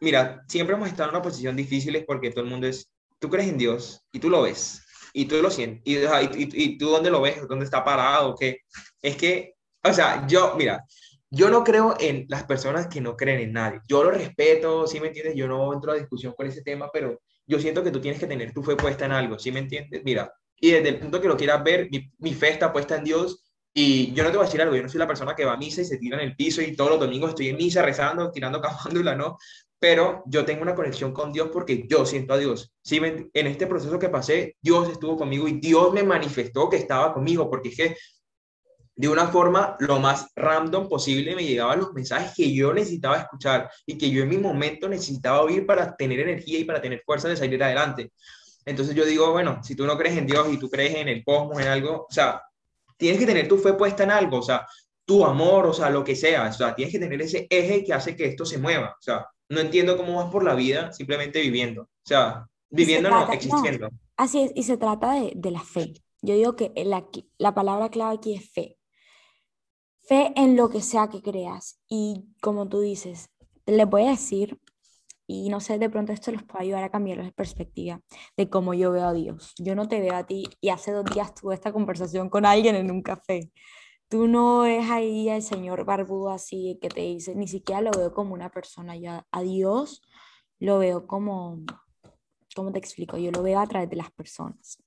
mira, siempre hemos estado en una posición difícil porque todo el mundo es, tú crees en Dios y tú lo ves y tú lo sientes y, y, y tú dónde lo ves, dónde está parado, que es que, o sea, yo, mira, yo no creo en las personas que no creen en nadie. Yo lo respeto, ¿sí me entiendes? Yo no entro a discusión con ese tema, pero yo siento que tú tienes que tener tu fe puesta en algo, ¿sí me entiendes? Mira, y desde el punto que lo quieras ver, mi, mi, fe está puesta en Dios y yo no te voy a decir algo, yo no soy la persona que va a misa y se tira en el piso y todos los domingos estoy en misa rezando, tirando camándula, ¿no? pero yo tengo una conexión con Dios porque yo siento a Dios. ¿Sí? En este proceso que pasé, Dios estuvo conmigo y Dios me manifestó que estaba conmigo, porque es que de una forma lo más random posible me llegaban los mensajes que yo necesitaba escuchar y que yo en mi momento necesitaba oír para tener energía y para tener fuerza de salir adelante. Entonces yo digo, bueno, si tú no crees en Dios y tú crees en el cosmos, en algo, o sea, tienes que tener tu fe puesta en algo, o sea, tu amor, o sea, lo que sea, o sea, tienes que tener ese eje que hace que esto se mueva, o sea, no entiendo cómo vas por la vida simplemente viviendo, o sea, viviendo no, existiendo. así es, y se trata de, de, la fe. Yo digo que la, la palabra clave aquí es fe. Fe en lo que sea que creas. Y como tú dices, les voy a decir, y no sé, de pronto esto los puede ayudar a cambiar la perspectiva de cómo yo veo a Dios. Yo no te veo a ti, y hace dos días tuve esta conversación con alguien en un café. Tú no ves ahí al señor barbudo así que te dice, ni siquiera lo veo como una persona, ya a Dios lo veo como, ¿cómo te explico? Yo lo veo a través de las personas.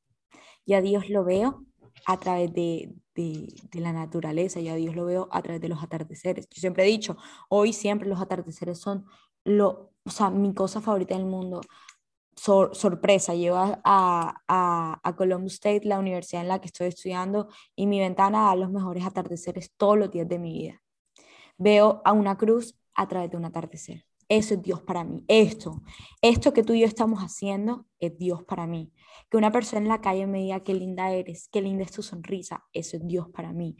Y a Dios lo veo a través de, de, de, la naturaleza, yo a Dios lo veo a través de los atardeceres. Yo siempre he dicho, hoy siempre los atardeceres son lo, o sea, mi cosa favorita del mundo sorpresa, llego a, a, a, Columbus State, la universidad en la que estoy estudiando, y mi ventana da los mejores atardeceres todos los días de mi vida. Veo a una cruz a través de un atardecer. Eso es Dios para mí. Esto, esto que tú y yo estamos haciendo es Dios para mí. Que una persona en la calle me diga qué linda eres, qué linda es tu sonrisa, eso es Dios para mí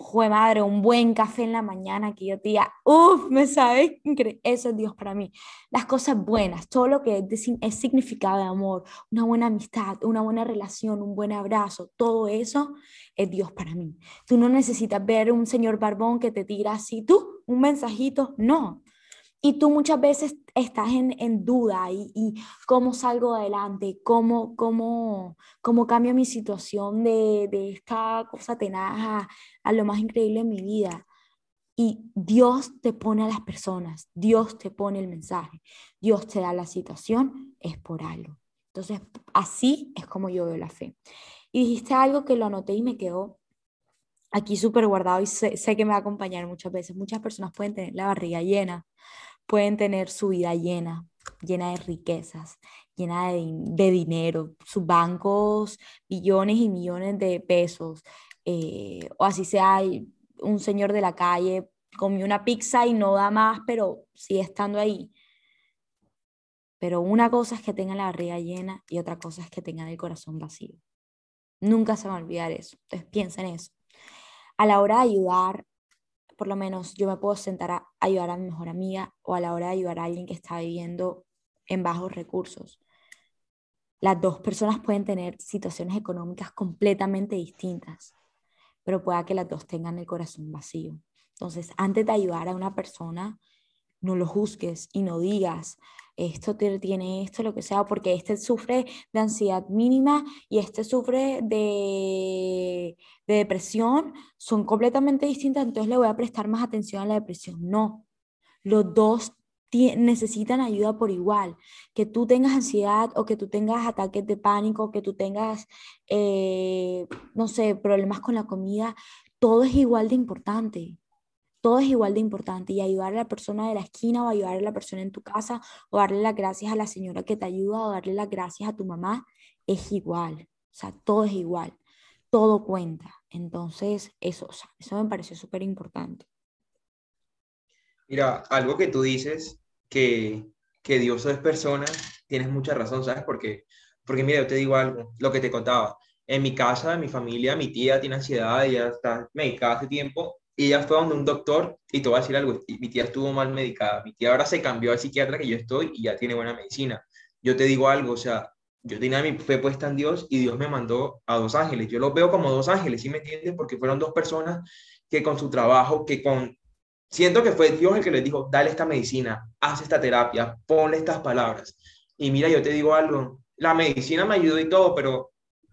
jue madre, un buen café en la mañana que yo te diga, uff, me sabe, eso es Dios para mí. Las cosas buenas, todo lo que es, es, significado de amor, una buena amistad, una buena relación, un buen abrazo, todo eso es Dios para mí. Tú no necesitas ver un señor barbón que te tira así, tú, un mensajito, no. Y tú muchas veces estás en, en duda y, y, cómo salgo adelante, cómo, cómo, cómo cambio mi situación de, de esta cosa tenaz a, a lo más increíble en mi vida. Y Dios te pone a las personas, Dios te pone el mensaje, Dios te da la situación, es por algo. Entonces, así es como yo veo la fe. Y dijiste algo que lo anoté y me quedó aquí súper guardado y sé, sé, que me va a acompañar muchas veces. Muchas personas pueden tener la barriga llena, pueden tener su vida llena, llena de riquezas, llena de, dinero, sus bancos, millones y millones de pesos, eh, o así sea un señor de la calle comió una pizza y no da más, pero sigue estando ahí. Pero una cosa es que tenga la barriga llena y otra cosa es que tenga el corazón vacío. Nunca se va a olvidar eso. Entonces piensa en eso. A la hora de ayudar, por lo menos yo me puedo sentar a ayudar a mi mejor amiga o a la hora de ayudar a alguien que está viviendo en bajos recursos. Las dos personas pueden tener situaciones económicas completamente distintas, pero pueda que las dos tengan el corazón vacío. Entonces, antes de ayudar a una persona, no lo juzgues y no digas, esto tiene esto, lo que sea, porque este sufre de ansiedad mínima y este sufre de, de depresión, son completamente distintas, entonces le voy a prestar más atención a la depresión. No, los dos necesitan ayuda por igual. Que tú tengas ansiedad o que tú tengas ataques de pánico, que tú tengas, eh, no sé, problemas con la comida, todo es igual de importante todo es igual de importante y ayudar a la persona de la esquina o ayudar a la persona en tu casa o darle las gracias a la señora que te ayuda o darle las gracias a tu mamá es igual, o sea, todo es igual, todo cuenta. Entonces, eso, eso me pareció súper importante. Mira, algo que tú dices, que, que Dios es persona, tienes mucha razón, ¿sabes? Porque, porque mira, yo te digo algo, lo que te contaba. En mi casa, mi familia, mi tía tiene ansiedad, ella está medicada hace tiempo y ella fue donde un doctor, y te voy a decir algo, mi tía estuvo mal medicada, mi tía ahora se cambió al psiquiatra que yo estoy y ya tiene buena medicina. Yo te digo algo, o sea, yo tenía mi fe puesta en Dios y Dios me mandó a dos ángeles. Yo los veo como dos ángeles, ¿sí me entiendes? Porque fueron dos personas que con su trabajo, que con... Siento que fue Dios el que les dijo, dale esta medicina, haz esta terapia, ponle estas palabras. Y mira, yo te digo algo, la medicina me ayudó y todo, pero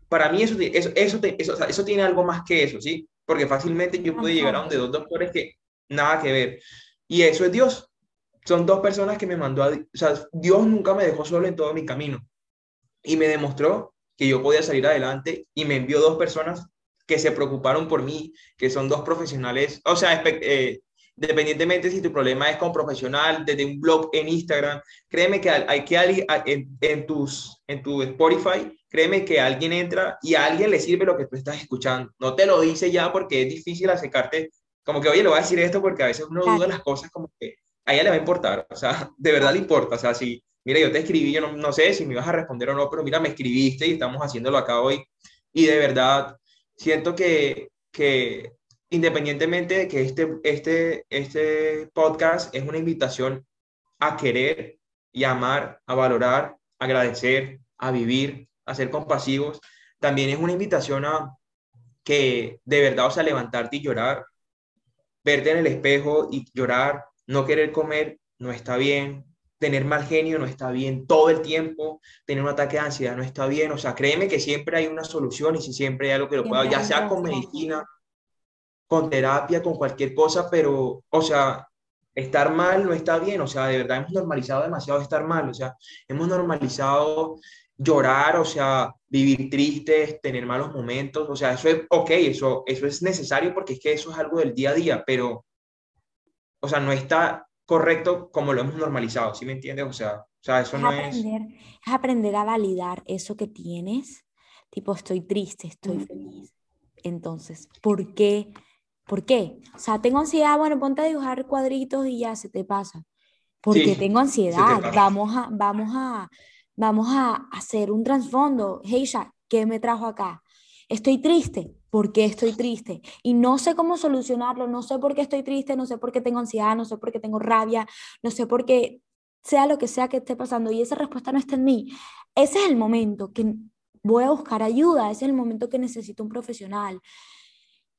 para mí eso, eso, eso, eso, eso tiene algo más que eso, ¿sí? Porque fácilmente yo pude llegar a donde dos doctores que nada que ver. Y eso es Dios. Son dos personas que me mandó a... O sea, Dios nunca me dejó solo en todo mi camino. Y me demostró que yo podía salir adelante y me envió dos personas que se preocuparon por mí, que son dos profesionales, o sea, eh, Independientemente si tu problema es con profesional, desde un blog en Instagram, créeme que hay que en, en, tus, en tu Spotify, créeme que alguien entra y a alguien le sirve lo que tú estás escuchando. No te lo dice ya porque es difícil acercarte, como que, oye, le voy a decir esto porque a veces uno duda las cosas como que a ella le va a importar, o sea, (laughs) de verdad le importa, o sea, si, mira, yo te escribí, yo no, no sé si me ibas a responder o no, pero mira, me escribiste y estamos haciéndolo acá hoy y de verdad siento que, que independientemente de que este, este, este podcast es una invitación a querer y amar, a valorar, agradecer, a vivir, a ser compasivos, también es una invitación a que de verdad, o sea, levantarte y llorar, verte en el espejo y llorar, no querer comer no está bien, tener mal genio no está bien todo el tiempo, tener un ataque de ansiedad no está bien, o sea, créeme que siempre hay una solución y si siempre hay algo que lo pueda, ya sea con medicina, con terapia, con cualquier cosa, pero, o sea, estar mal no está bien, o sea, de verdad hemos normalizado demasiado estar mal, o sea, hemos normalizado llorar, o sea, vivir tristes, tener malos momentos, o sea, eso es ok, eso, eso es necesario porque es que eso es algo del día a día, pero, o sea, no está correcto como lo hemos normalizado, ¿sí me entiendes? O sea, o sea eso no es... Es aprender a validar eso que tienes, tipo, estoy triste, estoy feliz. Entonces, ¿por qué? ¿Por qué? O sea, tengo ansiedad, bueno, ponte a dibujar cuadritos y ya se te pasa. Porque tengo ansiedad, vamos a, vamos a, vamos a hacer un trasfondo. Heisha, ¿qué me trajo acá? Estoy triste, ¿por qué estoy triste? Y no sé cómo solucionarlo, no sé por qué estoy triste, no sé por qué tengo ansiedad, no sé por qué tengo rabia, no sé por qué sea lo que sea que esté pasando y esa respuesta no está en mí. Ese es el momento que voy a buscar ayuda, ese es el momento que necesito un profesional.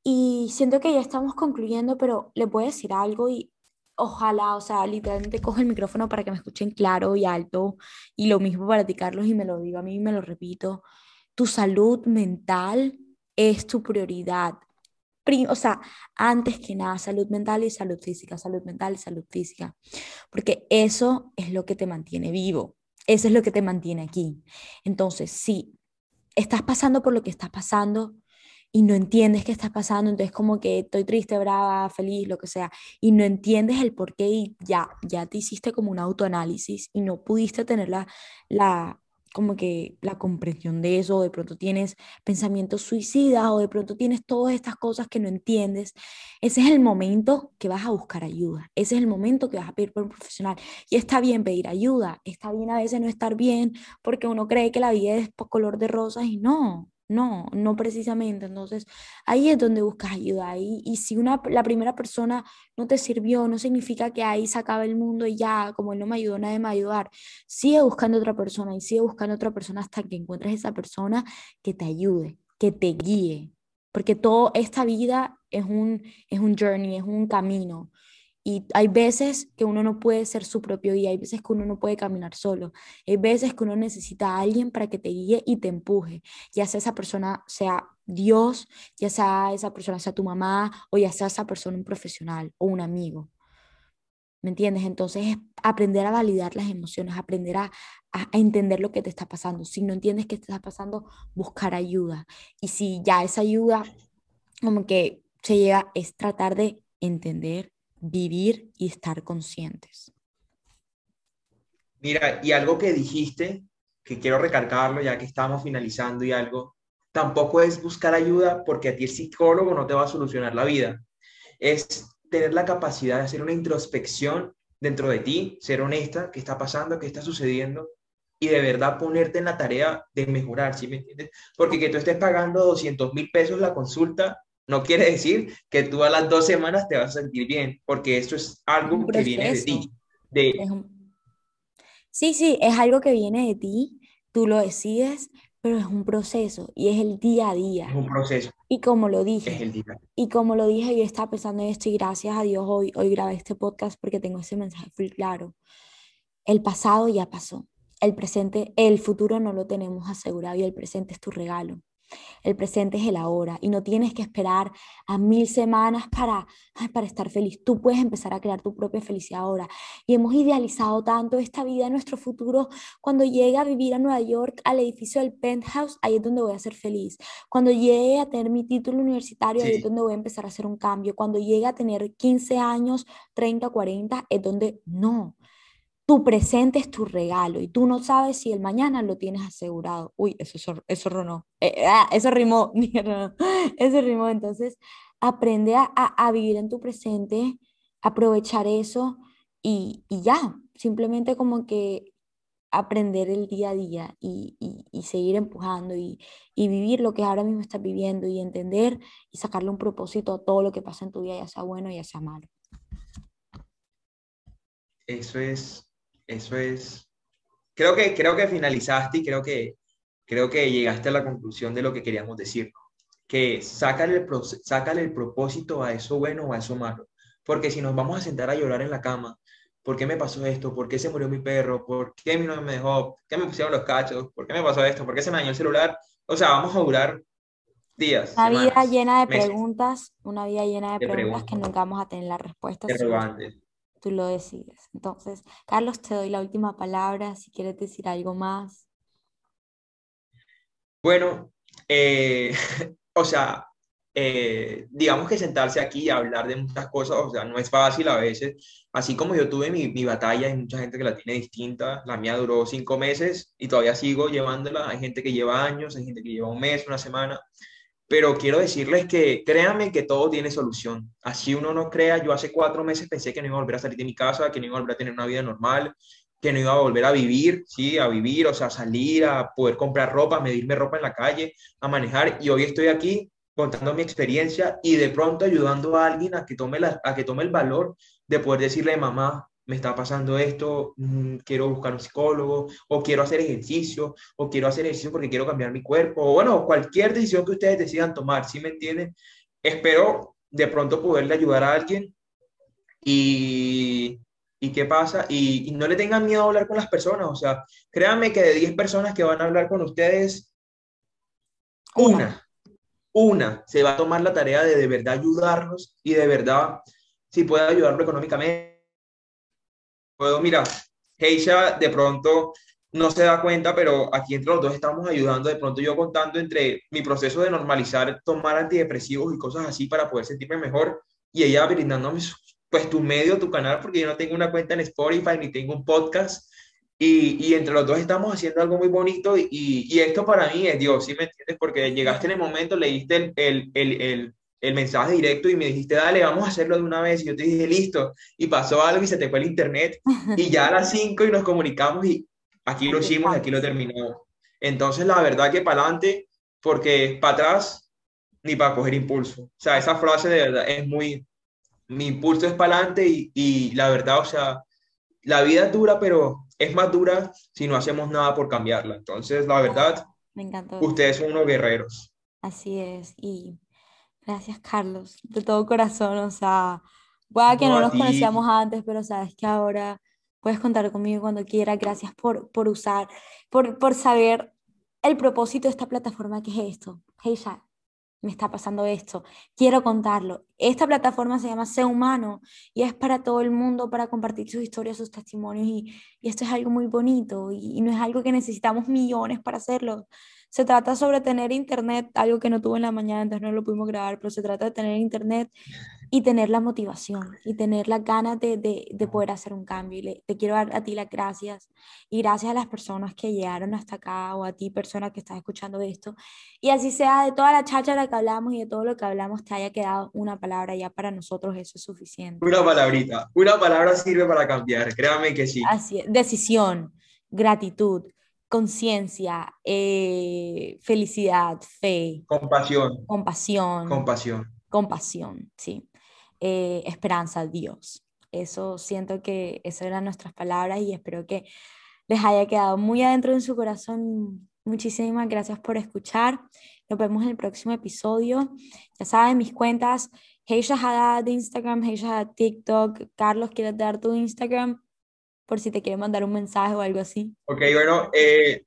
Y siento que ya estamos concluyendo, pero le voy a decir algo y ojalá, o sea, literalmente coge el micrófono para que me escuchen claro y alto y lo mismo para ti, Carlos, y me lo digo a mí y me lo repito tu salud mental es tu prioridad. O sea, antes que nada, salud mental y salud física, salud mental y salud física, porque eso es lo que te mantiene vivo, eso es lo que te mantiene aquí. Entonces, si estás pasando por lo que estás pasando y no entiendes qué está pasando, entonces como que estoy triste, brava, feliz, lo que sea, y no entiendes el por qué y ya, ya te hiciste como un autoanálisis y no pudiste tener la, la como que la comprensión de eso, o de pronto tienes pensamientos suicidas, o de pronto tienes todas estas cosas que no entiendes, ese es el momento que vas a buscar ayuda, ese es el momento que vas a pedir por un profesional. Y está bien pedir ayuda, está bien a veces no estar bien, porque uno cree que la vida es color de rosas y no, no, no precisamente. Entonces, ahí es donde buscas ayuda. Y, y si una, la primera persona no te sirvió, no significa que ahí se acabe el mundo y ya, como él no me ayudó, nadie me va a ayudar. Sigue buscando otra persona y sigue buscando otra persona hasta que encuentres esa persona que te ayude, que te guíe. Porque toda esta vida es un, es un journey, es un camino. Y hay veces que uno no puede ser su propio guía, hay veces que uno no puede caminar solo, hay veces que uno necesita a alguien para que te guíe y te empuje, ya sea esa persona sea Dios, ya sea esa persona sea tu mamá o ya sea esa persona un profesional o un amigo. ¿Me entiendes? Entonces es aprender a validar las emociones, aprender a, a, entender lo que te está pasando. Si no entiendes qué te está pasando, buscar ayuda. Y si ya esa ayuda como que se llega, es tratar de entender vivir y estar conscientes. Mira, y algo que dijiste, que quiero recalcarlo ya que estamos finalizando y algo, tampoco es buscar ayuda porque a ti el psicólogo no te va a solucionar la vida. Es tener la capacidad de hacer una introspección dentro de ti, ser honesta, qué está pasando, qué está sucediendo y de verdad ponerte en la tarea de mejorar, ¿sí me entiendes? Porque que tú estés pagando 200 mil pesos la consulta no quiere decir que tú a las dos semanas te vas a sentir bien, porque eso es algo que viene de ti. Sí, sí, es algo que viene de ti, tú lo decides, pero es un proceso y es el día a día. Es un proceso. Y como lo dije, es el día. y como lo dije, yo estaba pensando en esto y gracias a Dios hoy, hoy grabé este podcast porque tengo ese mensaje muy claro. El pasado ya pasó, el presente, el futuro no lo tenemos asegurado y el presente es tu regalo. El presente es el ahora y no tienes que esperar a mil semanas para, para estar feliz. Tú puedes empezar a crear tu propia felicidad ahora. Y hemos idealizado tanto esta vida, nuestro futuro. Cuando llegue a vivir a Nueva York, al edificio del penthouse, ahí es donde voy a ser feliz. Cuando llegue a tener mi título universitario, ahí es donde voy a empezar a hacer un cambio. Cuando llegue a tener 15 años, 30, 40, es donde no. Tu presente es tu regalo y tú no sabes si el mañana lo tienes asegurado. Uy, eso, eso, ronó. Eh, ah, eso rimó. (laughs) eso rimó. Entonces, aprende a, a, vivir en tu presente, aprovechar eso y, y, ya. Simplemente como que aprender el día a día y, y, y seguir empujando y, vivir lo que ahora mismo estás viviendo y entender y sacarle un propósito a todo lo que pasa en tu vida, ya sea bueno, ya sea malo. Eso es eso es, creo que, creo que finalizaste y creo que, creo que llegaste a la conclusión de lo que queríamos decir, que sácale el, sácale el propósito a eso bueno o a eso malo, porque si nos vamos a sentar a llorar en la cama, ¿por qué me pasó esto? ¿Por qué se murió mi perro? ¿Por qué mi no me dejó? ¿Por qué me pusieron los cachos? ¿Por qué me pasó esto? ¿Por qué se me dañó el celular? O sea, vamos a durar días. Una vida llena de preguntas, una vida llena de, preguntas, que nunca vamos a tener la respuesta tú lo decides. Entonces, Carlos, te doy la última palabra si quieres decir algo más. Bueno, eh, (laughs) o sea, eh, digamos que sentarse aquí y hablar de muchas cosas, o sea, no es fácil a veces. Así como yo tuve mi, mi, batalla, hay mucha gente que la tiene distinta. La mía duró cinco meses y todavía sigo llevándola. Hay gente que lleva años, hay gente que lleva un mes, una semana pero quiero decirles que créanme que todo tiene solución. Así uno no crea, yo hace cuatro meses pensé que no iba a volver a salir de mi casa, que no iba a volver a tener una vida normal, que no iba a volver a vivir, sí, a vivir, o sea, salir, a poder comprar ropa, medirme ropa en la calle, a manejar, y hoy estoy aquí contando mi experiencia y de pronto ayudando a alguien a que tome, la, a que tome el valor de poder decirle, mamá, me está pasando esto, mm, quiero buscar un psicólogo, o quiero hacer ejercicio, o quiero hacer ejercicio porque quiero cambiar mi cuerpo, o bueno, cualquier decisión que ustedes decidan tomar, ¿sí me entienden? Espero de pronto poderle ayudar a alguien y, y qué pasa, y, no le tengan miedo a hablar con las personas, o sea, créanme que de 10 personas que van a hablar con ustedes, una, una se va a tomar la tarea de de verdad ayudarlos y de verdad, si puede ayudarlo económicamente puedo, mira, Keisha de pronto no se da cuenta, pero aquí entre los dos estamos ayudando, de pronto yo contando entre mi proceso de normalizar, tomar antidepresivos y cosas así para poder sentirme mejor, y ella brindándome pues tu medio, tu canal, porque yo no tengo una cuenta en Spotify ni tengo un podcast, y, y entre los dos estamos haciendo algo muy bonito, y, y, esto para mí es Dios, ¿sí me entiendes? Porque llegaste en el momento, leíste el, el, el, el el mensaje directo y me dijiste, dale, vamos a hacerlo de una vez. Y yo te dije, listo. Y pasó algo y se te fue el internet. Y ya a las 5 y nos comunicamos y aquí lo hicimos aquí lo terminamos. Entonces, la verdad que para adelante, porque para atrás ni para coger impulso. O sea, esa frase de verdad es muy, mi impulso es para adelante y, y la verdad, o sea, la vida es dura, pero es más dura si no hacemos nada por cambiarla. Entonces, la verdad, me encantó. ustedes son unos guerreros. Así es. Y Gracias, Carlos, de todo corazón. O sea, pueda que no, nos conocíamos antes, pero sabes que ahora puedes contar conmigo cuando quieras. Gracias por, por usar, por, por saber el propósito de esta plataforma que es esto. Hey, ya, me está pasando esto, quiero contarlo. Esta plataforma se llama Sé Humano y es para todo el mundo, para compartir sus historias, sus testimonios y, y esto es algo muy bonito y, y, no es algo que necesitamos millones para hacerlo. Se trata sobre tener internet, algo que no tuve en la mañana, entonces no lo pudimos grabar, pero se trata de tener internet y tener la motivación y tener las ganas de, de, de poder hacer un cambio. Y le, te quiero dar a ti las gracias y gracias a las personas que llegaron hasta acá o a ti, persona que estás escuchando esto. Y así sea de toda la cháchara que hablamos y de todo lo que hablamos, te haya quedado una palabra ya para nosotros, eso es suficiente. Una palabrita, una palabra sirve para cambiar, créame que sí. Así decisión, gratitud, conciencia, eh, felicidad, fe. Compasión. Compasión. Compasión. Compasión, sí. Eh, esperanza, Dios. Eso siento que esas eran nuestras palabras y espero que les haya quedado muy adentro en su corazón. Muchísimas gracias por escuchar. Nos vemos en el próximo episodio. Ya saben, mis cuentas, Heisha Haddad de Instagram, Heisha Haddad TikTok. Carlos, ¿quieres dar tu Instagram? Por si te quiere mandar un mensaje o algo así. Ok, bueno, eh,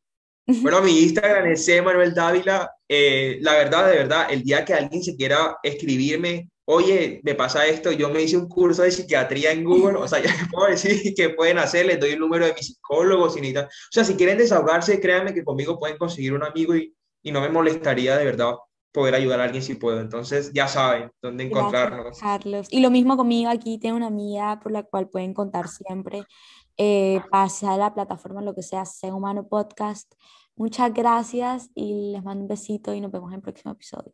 Bueno, mi Instagram es C. Manuel Dávila. Eh, la verdad, de verdad, el día que alguien se quiera escribirme, oye, me pasa esto, yo me hice un curso de psiquiatría en Google, o sea, (laughs) ya les puedo decir qué pueden hacer, les doy el número de mi psicólogo, si O sea, si quieren desahogarse, créanme que conmigo pueden conseguir un amigo y, y no me molestaría de verdad poder ayudar a alguien si puedo. Entonces, ya saben dónde encontrarnos. Carlos. Y lo mismo conmigo, aquí tengo una amiga por la cual pueden contar siempre. Eh, pase a la plataforma, lo que sea, Sea Humano Podcast. Muchas gracias y les mando un besito y nos vemos en el próximo episodio.